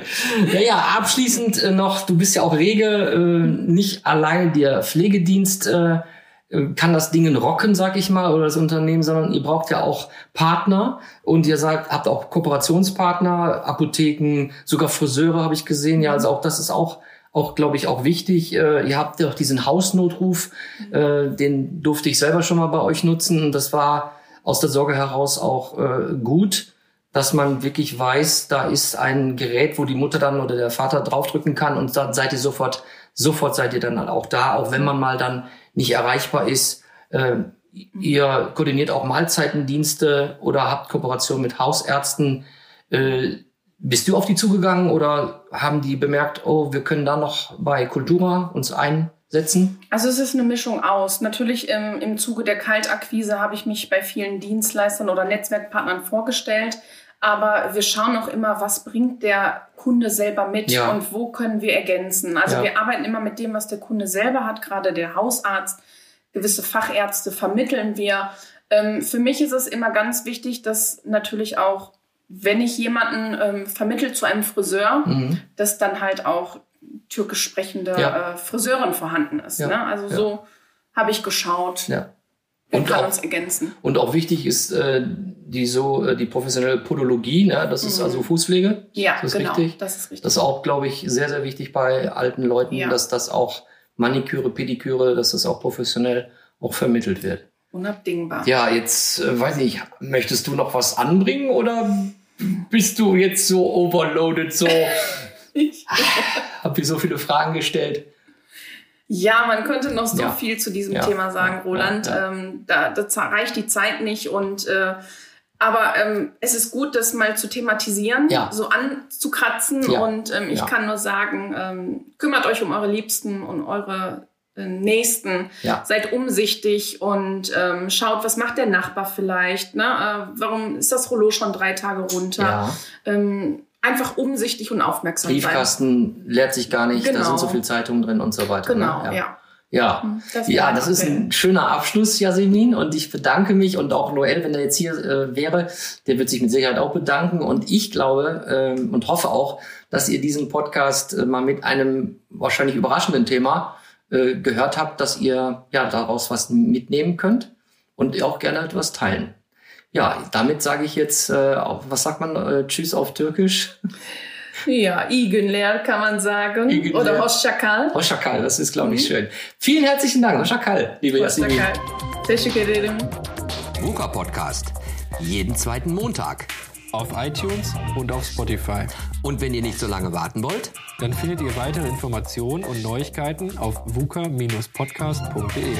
Ja, ja, abschließend äh, noch, du bist ja auch rege, äh, nicht allein der Pflegedienst äh, kann das Ding rocken, sag ich mal, oder das Unternehmen, sondern ihr braucht ja auch Partner und ihr sagt, habt auch Kooperationspartner, Apotheken, sogar Friseure habe ich gesehen. Ja, also auch das ist auch auch, glaube ich, auch wichtig. Äh, ihr habt ja auch diesen Hausnotruf, äh, den durfte ich selber schon mal bei euch nutzen. Und das war aus der Sorge heraus auch äh, gut, dass man wirklich weiß, da ist ein Gerät, wo die Mutter dann oder der Vater draufdrücken kann und dann seid ihr sofort, sofort seid ihr dann halt auch da, auch wenn man mal dann nicht erreichbar ist. Äh, ihr koordiniert auch Mahlzeitendienste oder habt Kooperation mit Hausärzten. Äh, bist du auf die zugegangen oder haben die bemerkt, oh, wir können da noch bei Kultura uns einsetzen? Also es ist eine Mischung aus. Natürlich im, im Zuge der Kaltakquise habe ich mich bei vielen Dienstleistern oder Netzwerkpartnern vorgestellt. Aber wir schauen auch immer, was bringt der Kunde selber mit Ja. und wo können wir ergänzen. Also Ja. wir arbeiten immer mit dem, was der Kunde selber hat, gerade der Hausarzt. Gewisse Fachärzte vermitteln wir. Ähm, für mich ist es immer ganz wichtig, dass natürlich auch, wenn ich jemanden ähm, vermittle zu einem Friseur, Mhm. dass dann halt auch türkisch sprechende Ja. äh, Friseurin vorhanden ist. Ja. Ne? Also so habe ich geschaut. Ja. Und können auch- uns ergänzen. Und auch wichtig ist äh, die so äh, die professionelle Podologie, ne? das ist Mhm. also Fußpflege. Ja, das ist genau. richtig. Das ist richtig. Das ist auch, glaube ich, sehr, sehr wichtig bei alten Leuten, Ja. dass das auch Maniküre, Pediküre, dass das auch professionell auch vermittelt wird. Unabdingbar. Ja, jetzt äh, weiß ich, möchtest du noch was anbringen oder bist du jetzt so overloaded, so hab dir so viele Fragen gestellt? Ja, man könnte noch so Ja. viel zu diesem Ja. Thema sagen. Roland. Ähm, da, da reicht die Zeit nicht und äh, aber ähm, es ist gut, das mal zu thematisieren, Ja. so anzukratzen Ja. und ähm, ich Ja. kann nur sagen, ähm, kümmert euch um eure Liebsten und eure äh, Nächsten. Seid umsichtig und ähm, schaut, was macht der Nachbar vielleicht? Ne? Äh, warum ist das Rollo schon drei Tage runter? Ja. Einfach umsichtig und aufmerksam sein. Briefkasten leert sich gar nicht, da Genau. sind so viele Zeitungen drin und so weiter. Genau, ne? ja. Ja, Das ja, wäre das mein ist Appell. ein schöner Abschluss, Jasmin. Und ich bedanke mich und auch Noel, wenn er jetzt hier äh, wäre, der wird sich mit Sicherheit auch bedanken. Und ich glaube ähm, und hoffe auch, dass ihr diesen Podcast äh, mal mit einem wahrscheinlich überraschenden Thema äh, gehört habt, dass ihr ja daraus was mitnehmen könnt und auch gerne etwas teilen. Ja, damit sage ich jetzt, äh, auf- was sagt man, äh, Tschüss auf Türkisch. Ja, Igenleer kann man sagen. İyi günler. Oder Hoşçakal. Hoşçakal, das ist, glaube ich, schön. Vielen herzlichen Dank, Hoşçakal, liebe Jasmin. Teşekkür ederim. VUCA Podcast. Jeden zweiten Montag. Auf iTunes und auf Spotify. Und wenn ihr nicht so lange warten wollt, Dann findet ihr weitere Informationen und Neuigkeiten auf vuca-podcast.de.